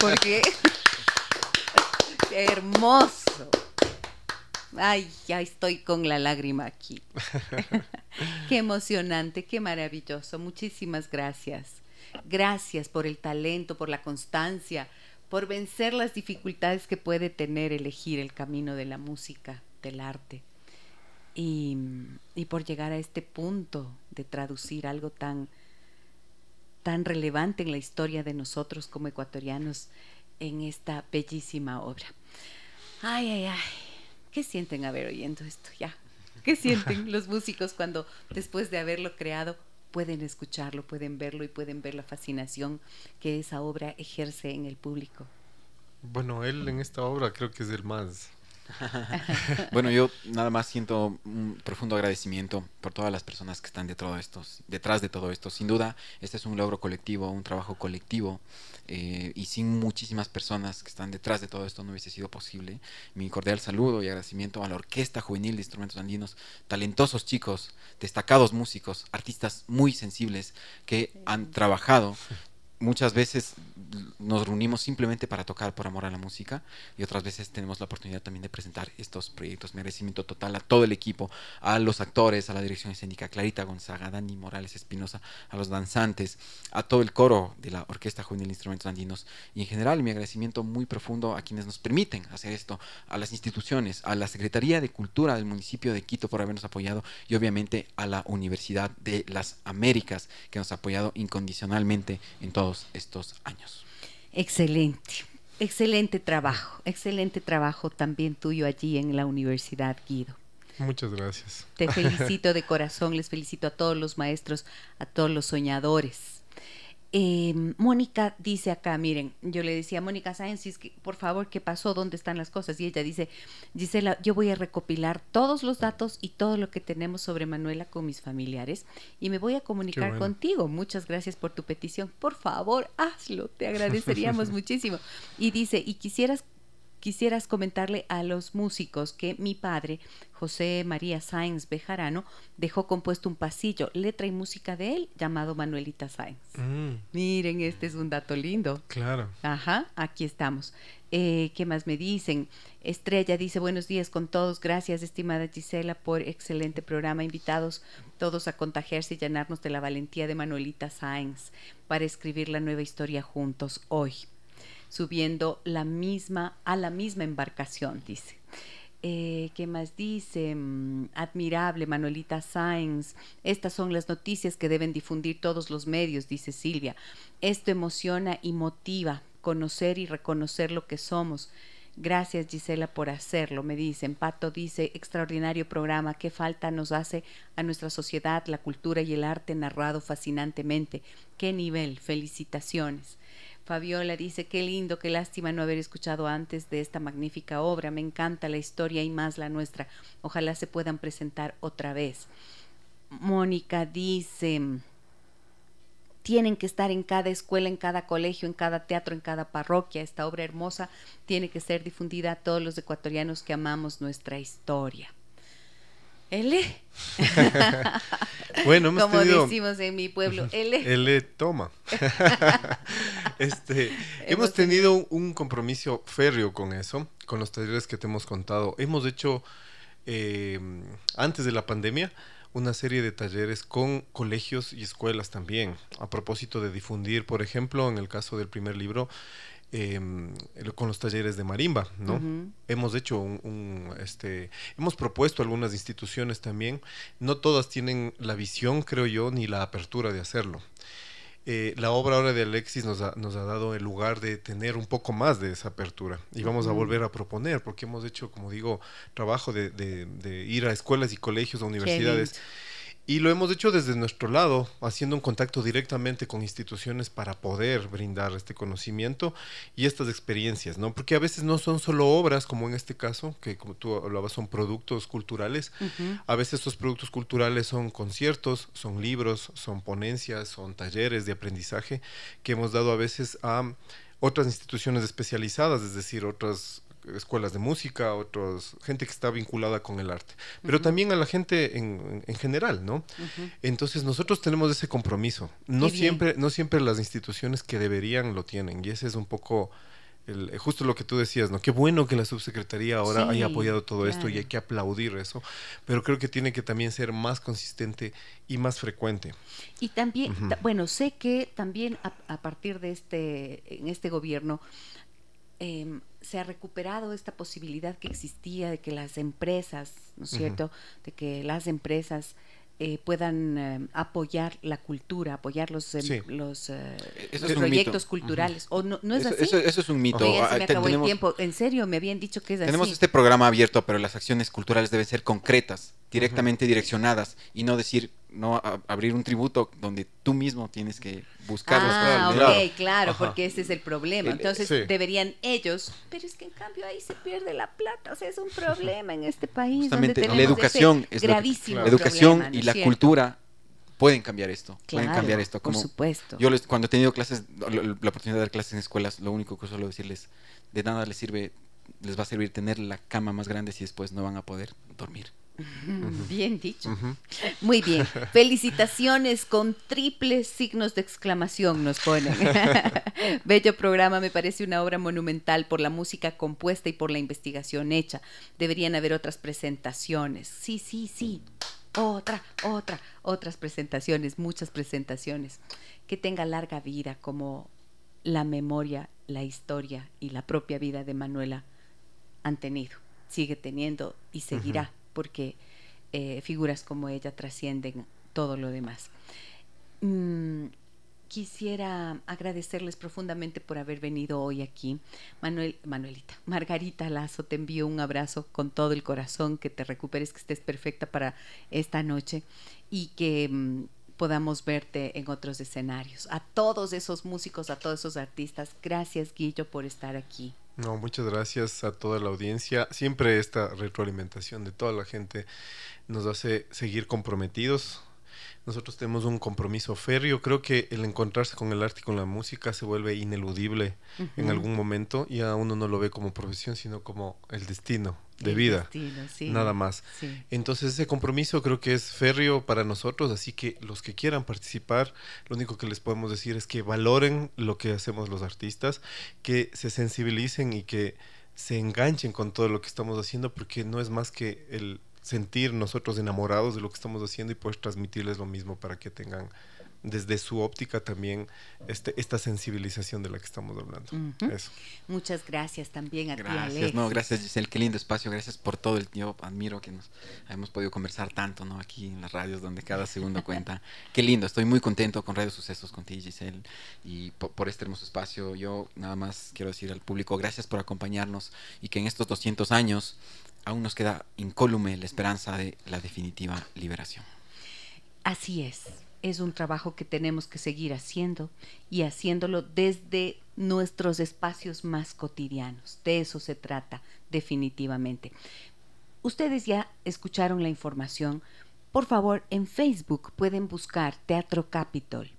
porque [laughs] qué hermoso. Ay, ya estoy con la lágrima aquí. [laughs] qué emocionante, qué maravilloso. Muchísimas gracias. Gracias por el talento, por la constancia, por vencer las dificultades que puede tener elegir el camino de la música, del arte. Y, y por llegar a este punto de traducir algo tan tan relevante en la historia de nosotros como ecuatorianos en esta bellísima obra. Ay, ay, ay. ¿Qué sienten haber oyendo esto ya? ¿Qué sienten [laughs] los músicos cuando después de haberlo creado pueden escucharlo, pueden verlo y pueden ver la fascinación que esa obra ejerce en el público? Bueno, él en esta obra creo que es el más [laughs] bueno, yo nada más siento un profundo agradecimiento por todas las personas que están detrás de, estos, detrás de todo esto. Sin duda, este es un logro colectivo, un trabajo colectivo, eh, y sin muchísimas personas que están detrás de todo esto no hubiese sido posible. Mi cordial saludo y agradecimiento a la Orquesta Juvenil de Instrumentos Andinos, talentosos chicos, destacados músicos, artistas muy sensibles que han trabajado muchas veces nos reunimos simplemente para tocar por amor a la música y otras veces tenemos la oportunidad también de presentar estos proyectos. Mi agradecimiento total a todo el equipo, a los actores, a la dirección escénica, Clarita Gonzaga, Dani Morales Espinosa, a los danzantes, a todo el coro de la Orquesta Juvenil de Instrumentos Andinos y en general mi agradecimiento muy profundo a quienes nos permiten hacer esto, a las instituciones, a la Secretaría de Cultura del municipio de Quito por habernos apoyado y obviamente a la Universidad de las Américas que nos ha apoyado incondicionalmente en todos estos años. Excelente. Excelente trabajo, excelente trabajo también tuyo allí en la Universidad Guido. Muchas gracias. Te [laughs] felicito de corazón, les felicito a todos los maestros, a todos los soñadores Em, Mónica dice acá, miren, yo le decía a Mónica Sáenz, que, por favor, ¿qué pasó? ¿Dónde están las cosas? Y ella dice, Gisela, yo voy a recopilar todos los datos y todo lo que tenemos sobre Manuela con mis familiares y me voy a comunicar contigo. Muchas gracias por tu petición. Por favor, hazlo, te agradeceríamos [laughs] muchísimo. Y dice, y quisieras quisieras comentarle a los músicos que mi padre, José María Sáenz Bejarano, dejó compuesto un pasillo, letra y música de él, llamado Manuelita Sáenz. Mm. Miren, este es un dato lindo. Claro. Ajá, aquí estamos. Eh, ¿Qué más me dicen? Estrella dice, buenos días con todos. Gracias, estimada Gisela, por excelente programa. Invitados todos a contagiarse y llenarnos de la valentía de Manuelita Sáenz para escribir la nueva historia juntos hoy, subiendo la misma a la misma embarcación, dice. Eh, ¿Qué más dice? Mm, admirable, Manuelita Sáenz. Estas son las noticias que deben difundir todos los medios, dice Silvia. Esto emociona y motiva conocer y reconocer lo que somos. Gracias Gisela por hacerlo, me dicen. Pato dice, extraordinario programa, qué falta nos hace a nuestra sociedad la cultura y el arte narrado fascinantemente. Qué nivel, felicitaciones. Fabiola dice, qué lindo, qué lástima no haber escuchado antes de esta magnífica obra. Me encanta la historia y más la nuestra. Ojalá se puedan presentar otra vez. Mónica dice, tienen que estar en cada escuela, en cada colegio, en cada teatro, en cada parroquia. Esta obra hermosa tiene que ser difundida a todos los ecuatorianos que amamos nuestra historia. L. [laughs] bueno, hemos Como decimos en mi pueblo, L. L toma. [laughs] este, [laughs] hemos, tenido un compromiso férreo con eso, con los talleres que te hemos contado. Hemos hecho, eh, antes de la pandemia, una serie de talleres con colegios y escuelas también, a propósito de difundir, por ejemplo, en el caso del primer libro, em, con los talleres de marimba, ¿no? Hemos hecho un, este, hemos propuesto algunas instituciones también, no todas tienen la visión, creo yo, ni la apertura de hacerlo. Eh, la obra ahora de Alexis nos ha, nos ha, dado el lugar de tener un poco más de esa apertura y vamos a volver a proponer porque hemos hecho, como digo, trabajo de, de, ir a escuelas y colegios, a universidades. Y lo hemos hecho desde nuestro lado, haciendo un contacto directamente con instituciones para poder brindar este conocimiento y estas experiencias, ¿no? Porque a veces no son solo obras, como en este caso, que como tú hablabas, son productos culturales. A veces estos productos culturales son conciertos, son libros, son ponencias, son talleres de aprendizaje que hemos dado a veces a otras instituciones especializadas, es decir, otras escuelas de música, otros, gente que está vinculada con el arte, pero también a la gente en, en general, ¿no? Entonces nosotros tenemos ese compromiso. No siempre, no siempre las instituciones que deberían lo tienen, y ese es un poco el, justo lo que tú decías, ¿no? Qué bueno que la subsecretaría ahora haya apoyado todo esto y hay que aplaudir eso, pero creo que tiene que también ser más consistente y más frecuente. Y también, bueno, sé que también a, a, partir de este, en este gobierno, eh, se ha recuperado esta posibilidad que existía de que las empresas, ¿no es cierto?, de que las empresas eh, puedan eh, apoyar la cultura, apoyar los, em, los, eh, proyectos culturales. ¿O no, es así? Eso, es un mito. Ah, acabó el tiempo. En serio, me habían dicho que es así. Tenemos este programa abierto, pero las acciones culturales deben ser concretas, directamente direccionadas y no decir no abrir un tributo donde tú mismo tienes que buscarlos. Ah, ok, claro, porque ese es el problema. Entonces deberían ellos, pero es que en cambio ahí se pierde la plata, o sea, es un problema en este país. Justamente la educación es gravísimo. la educación y la cultura pueden cambiar esto, pueden cambiar esto. Como por supuesto. Yo les, cuando he tenido clases, la oportunidad de dar clases en escuelas, lo único que suelo decirles, de nada les sirve, les va a servir tener la cama más grande si después no van a poder dormir. [laughs] Bien dicho. Muy bien. [laughs] Felicitaciones con triples signos de exclamación nos ponen. [laughs] Bello programa, me parece una obra monumental por la música compuesta y por la investigación hecha. Deberían haber otras presentaciones. Sí, sí, sí. Otra, otra, otras presentaciones, muchas presentaciones. Que tenga larga vida como la memoria, la historia y la propia vida de Manuela han tenido. Sigue teniendo y seguirá porque eh, figuras como ella trascienden todo lo demás. Mm, quisiera agradecerles profundamente por haber venido hoy aquí. Manuel, Manuelita, Margarita Lazo, te envío un abrazo con todo el corazón, que te recuperes, que estés perfecta para esta noche y que mm, podamos verte en otros escenarios. A todos esos músicos, a todos esos artistas, gracias Guillo por estar aquí. No, muchas gracias a toda la audiencia. Siempre esta retroalimentación de toda la gente nos hace seguir comprometidos nosotros tenemos un compromiso férreo. Creo que el encontrarse con el arte y con la música se vuelve ineludible en algún momento y a uno no lo ve como profesión, sino como el destino de vida. Nada más. Entonces ese compromiso creo que es férreo para nosotros, así que los que quieran participar, lo único que les podemos decir es que valoren lo que hacemos los artistas, que se sensibilicen y que se enganchen con todo lo que estamos haciendo, porque no es más que el sentir nosotros enamorados de lo que estamos haciendo y poder transmitirles lo mismo para que tengan desde su óptica también este, esta sensibilización de la que estamos hablando. Eso. Muchas gracias también a gracias, ti, Alex. No, gracias Giselle, qué lindo espacio, gracias por todo el tiempo, admiro que nos hemos podido conversar tanto, ¿no? Aquí en las radios donde cada segundo cuenta. [laughs] Qué lindo, estoy muy contento con Radio Sucesos contigo, Giselle, y por, por, este hermoso espacio. Yo nada más quiero decir al público, gracias por acompañarnos y que en estos 200 años aún nos queda incólume la esperanza de la definitiva liberación. Así es, es un trabajo que tenemos que seguir haciendo y haciéndolo desde nuestros espacios más cotidianos. De eso se trata definitivamente. Ustedes ya escucharon la información. Por favor, en Facebook pueden buscar Teatro Capitol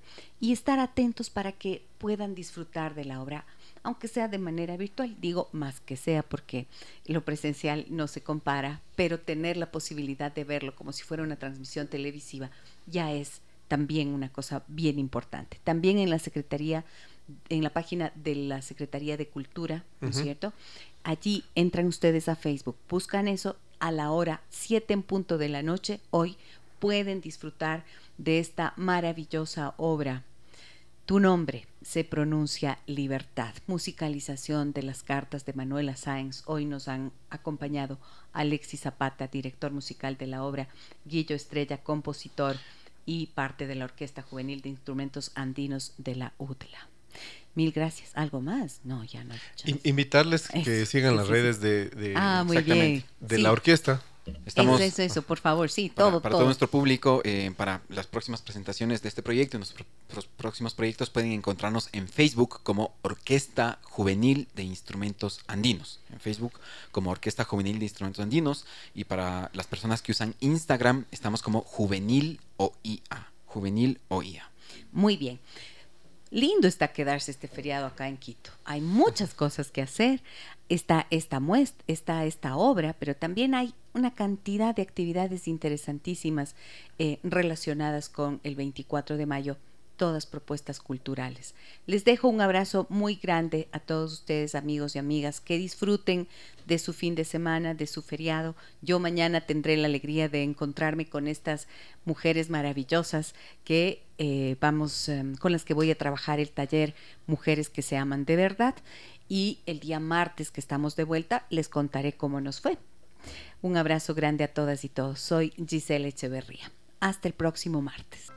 y estar atentos para que puedan disfrutar de la obra aunque sea de manera virtual. Digo más que sea porque lo presencial no se compara, pero tener la posibilidad de verlo como si fuera una transmisión televisiva ya es también una cosa bien importante. También en la Secretaría, en la página de la Secretaría de Cultura, ¿no es cierto? Allí entran ustedes a Facebook, buscan eso a la hora 7 en punto de la noche, hoy pueden disfrutar de esta maravillosa obra tu nombre se pronuncia libertad. Musicalización de las cartas de Manuela Sáenz. Hoy nos han acompañado Alexis Zapata, director musical de la obra, Guillo Estrella, compositor y parte de la Orquesta Juvenil de Instrumentos Andinos de la UTLA. Mil gracias. ¿Algo más? No, ya no. Invitarles que sigan las redes de, ah, de la orquesta. Estamos, eso, eso, por favor, sí, todo. Para todo, nuestro público, eh, para las próximas presentaciones de este proyecto y nuestros próximos proyectos pueden encontrarnos en Facebook como Orquesta Juvenil de Instrumentos Andinos. En Facebook como Orquesta Juvenil de Instrumentos Andinos. Y para las personas que usan Instagram, estamos como Juvenil OIA. Juvenil OIA. Muy bien. Lindo está quedarse este feriado acá en Quito. Hay muchas cosas que hacer. Está esta muestra, está esta obra, pero también hay una cantidad de actividades interesantísimas eh, relacionadas con el 24 de mayo todas propuestas culturales. Les dejo un abrazo muy grande a todos ustedes, amigos y amigas, que disfruten de su fin de semana, de su feriado. Yo mañana tendré la alegría de encontrarme con estas mujeres maravillosas que eh, vamos, em, con las que voy a trabajar el taller Mujeres que se aman de verdad. Y el día martes que estamos de vuelta les contaré cómo nos fue. Un abrazo grande a todas y todos. Soy Giselle Echeverría. Hasta el próximo martes.